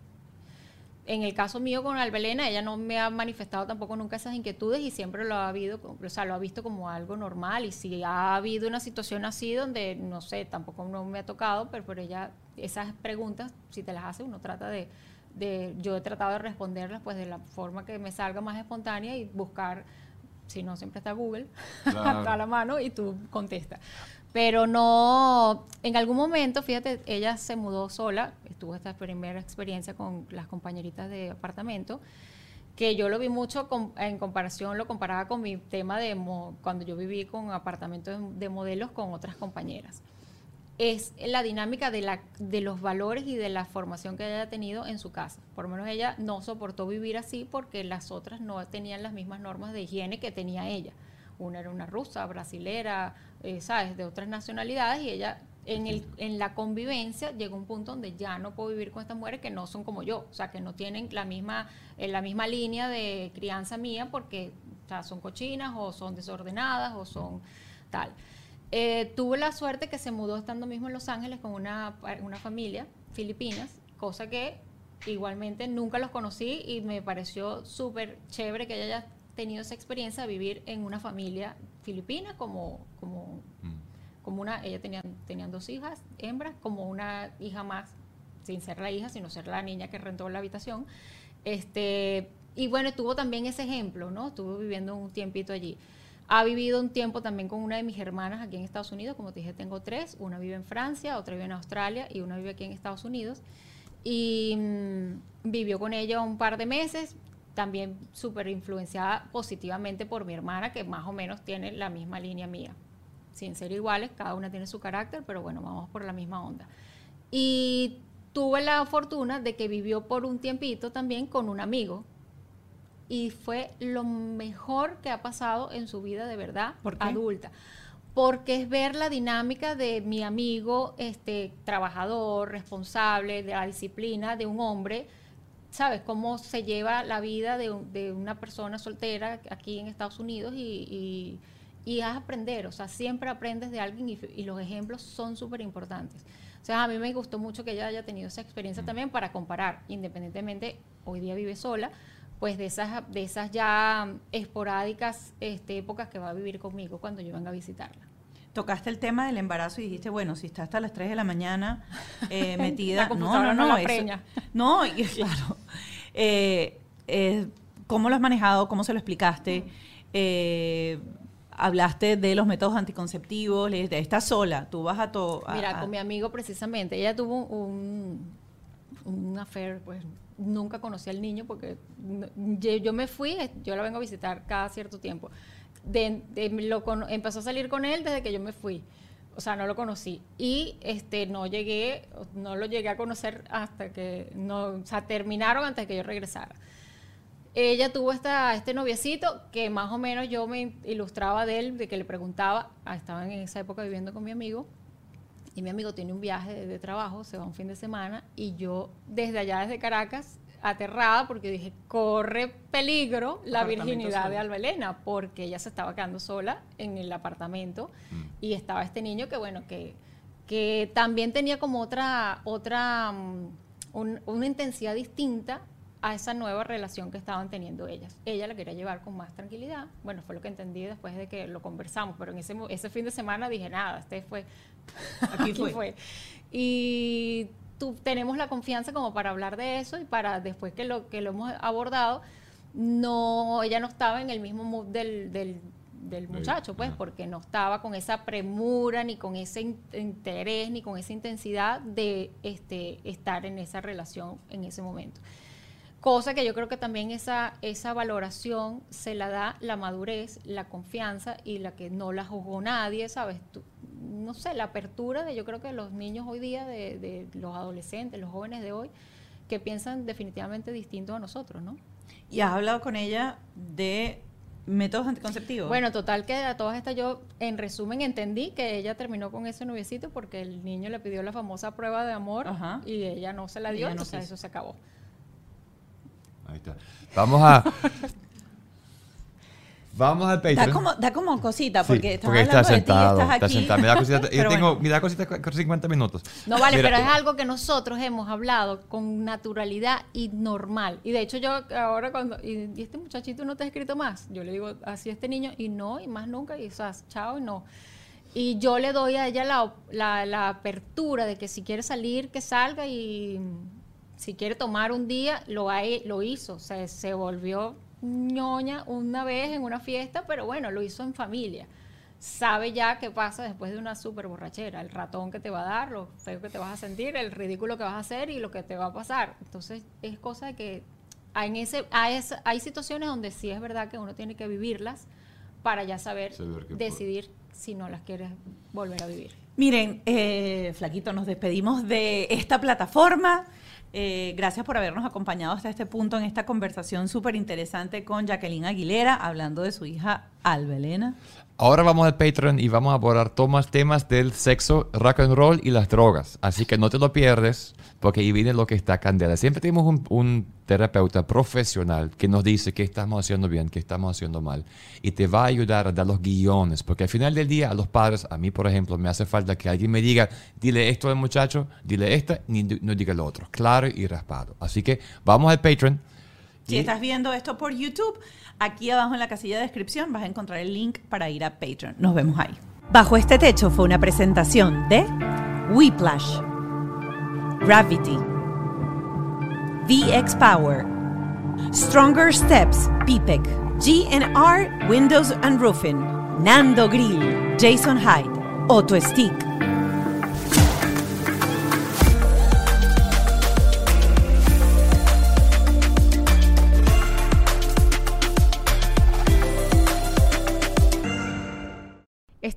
En el caso mío con Albelena, ella no me ha manifestado tampoco nunca esas inquietudes y siempre lo ha habido, o sea, lo ha visto como algo normal. Y si ha habido una situación así donde, no sé, tampoco no me ha tocado, pero por ella, esas preguntas, si te las hace, uno trata de, de, yo he tratado de responderlas pues de la forma que me salga más espontánea y buscar, si no siempre está Google, [laughs] Claro. a la mano y tú contestas. Pero no, en algún momento, fíjate, ella se mudó sola, estuvo esta primera experiencia con las compañeritas de apartamento, que yo lo vi mucho com- en comparación, lo comparaba con mi tema de mo- cuando yo viví con apartamentos de, de modelos con otras compañeras. Es la dinámica de, la, de los valores y de la formación que ella haya tenido en su casa. Por lo menos ella no soportó vivir así porque las otras no tenían las mismas normas de higiene que tenía ella. Una era una rusa, brasilera, eh, ¿sabes? De otras nacionalidades y ella en, el, en la convivencia llegó un punto donde ya no puedo vivir con estas mujeres que no son como yo, o sea, que no tienen la misma, eh, la misma línea de crianza mía porque o sea, son cochinas o son desordenadas o son tal. Eh, tuve la suerte que se mudó estando mismo en Los Ángeles con una, una familia filipinas, cosa que igualmente nunca los conocí y me pareció súper chévere que ella haya tenido esa experiencia de vivir en una familia filipina como, como, Mm. como una, ella tenía, tenían dos hijas, hembras, como una hija más sin ser la hija, sino ser la niña que rentó la habitación. Este, y bueno, tuvo también ese ejemplo, ¿no? Estuvo viviendo un tiempito allí. Ha vivido un tiempo también con una de mis hermanas aquí en Estados Unidos, como te dije, tengo tres, una vive en Francia, otra vive en Australia y una vive aquí en Estados Unidos. Y mm, vivió con ella un par de meses, también súper influenciada positivamente por mi hermana, que más o menos tiene la misma línea mía. Sin ser iguales, cada una tiene su carácter, pero bueno, vamos por la misma onda. Y tuve la fortuna de que vivió por un tiempito también con un amigo. Y fue lo mejor que ha pasado en su vida de verdad ¿Por qué? adulta. Porque es ver la dinámica de mi amigo, este, trabajador, responsable, de la disciplina de un hombre, ¿sabes? Cómo se lleva la vida de, un- de una persona soltera aquí en Estados Unidos y, y, y es aprender, o sea, siempre aprendes de alguien y, y los ejemplos son súper importantes. O sea, a mí me gustó mucho que ella haya tenido esa experiencia también para comparar, independientemente, hoy día vive sola, pues de esas, de esas ya esporádicas este, épocas que va a vivir conmigo cuando yo venga a visitarla. Tocaste el tema del embarazo y dijiste, bueno, si está hasta las 3 de la mañana eh, [laughs] metida... La no la preña. No, y claro. Eh, eh, ¿Cómo lo has manejado? ¿Cómo se lo explicaste? Eh, hablaste de los métodos anticonceptivos, le dijiste, estás sola, tú vas a todo... Mira, con mi amigo precisamente, ella tuvo un, un affair, pues nunca conocí al niño porque no- yo, yo me fui, yo la vengo a visitar cada cierto tiempo. De, lo empezó a salir con él desde que yo me fui. O sea, no lo conocí. Y este no llegué, no lo llegué a conocer hasta que no, o sea, terminaron antes de que yo regresara. Ella tuvo esta, este noviecito que más o menos yo me ilustraba de él, de que le preguntaba, ah, estaban en esa época viviendo con mi amigo, y mi amigo tiene un viaje de, de trabajo, se va un fin de semana, y yo desde allá, desde Caracas, aterrada, porque dije, corre peligro la virginidad solo. de Alba Elena, porque ella se estaba quedando sola en el apartamento, y estaba este niño que, bueno, que, que también tenía como otra, otra mm, un- una intensidad distinta a esa nueva relación que estaban teniendo ellas. Ella la quería llevar con más tranquilidad. Bueno, fue lo que entendí después de que lo conversamos, pero en ese, ese fin de semana dije, nada, este fue... Aquí [laughs] fue. Y tú, tenemos la confianza como para hablar de eso y para después que lo, que lo hemos abordado, no, ella no estaba en el mismo mood del, del, del muchacho, pues, ajá. porque no estaba con esa premura, ni con ese in- interés, ni con esa intensidad de este, estar en esa relación en ese momento. Cosa que yo creo que también esa, esa valoración se la da la madurez, la confianza y la que no la juzgó nadie, ¿sabes? Tú- no sé, la apertura de yo creo que los niños hoy día, de, de los adolescentes, los jóvenes de hoy, que piensan definitivamente distinto a nosotros, ¿no? ¿Y has hablado con ella de métodos anticonceptivos? Bueno, total que a todas estas yo, en resumen, entendí que ella terminó con ese noviecito porque el niño le pidió la famosa prueba de amor Ajá. y ella no se la dio, no entonces quiso. eso se acabó. Ahí está. Vamos a. Vamos al Patreon. Da como, da como cosita, Sí, porque estás porque está hablando de ti y sentado, estás está aquí. sentado. Me da cosita, [laughs] yo Pero tengo, bueno. me da cosita con 50 minutos. No vale, Mira, pero es algo que nosotros hemos hablado con naturalidad y normal. Y de hecho yo ahora cuando, y, y este muchachito no te ha escrito más, yo le digo así a este niño y no, y más nunca, y o sea, chao y no. Y yo le doy a ella la, la, la apertura de que si quiere salir, que salga y si quiere tomar un día, lo, lo hizo. O sea, se volvió ñoña una vez en una fiesta, pero bueno, lo hizo en familia. Sabe ya qué pasa después de una súper borrachera, el ratón que te va a dar, lo feo que te vas a sentir, el ridículo que vas a hacer y lo que te va a pasar. Entonces, es cosa de que hay, en ese, hay, situaciones donde sí es verdad que uno tiene que vivirlas para ya saber, decidir si no las quieres volver a vivir. Miren, eh, Flaquito, nos despedimos de esta plataforma. Eh, gracias por habernos acompañado hasta este punto en esta conversación súper interesante con Jacqueline Aguilera, hablando de su hija Alba Elena. Ahora vamos al Patreon y vamos a abordar todos temas del sexo, rock and roll y las drogas. Así que no te lo pierdes, porque ahí viene lo que está candela. Siempre tenemos un, un terapeuta profesional que nos dice qué estamos haciendo bien, qué estamos haciendo mal. Y te va a ayudar a dar los guiones, porque al final del día a los padres, a mí por ejemplo, me hace falta que alguien me diga, dile esto al muchacho, dile esta, ni no diga lo otro. Claro y raspado. Así que vamos al Patreon. Si Y- estás viendo esto por YouTube, aquí abajo en la casilla de descripción vas a encontrar el link para ir a Patreon. Nos vemos ahí. Bajo este techo fue una presentación de Whiplash, Gravity, VX Power. Stronger Steps, PPEC. GNR, Windows and Roofing. Nando Grill, Jason Hyde. Auto Stick.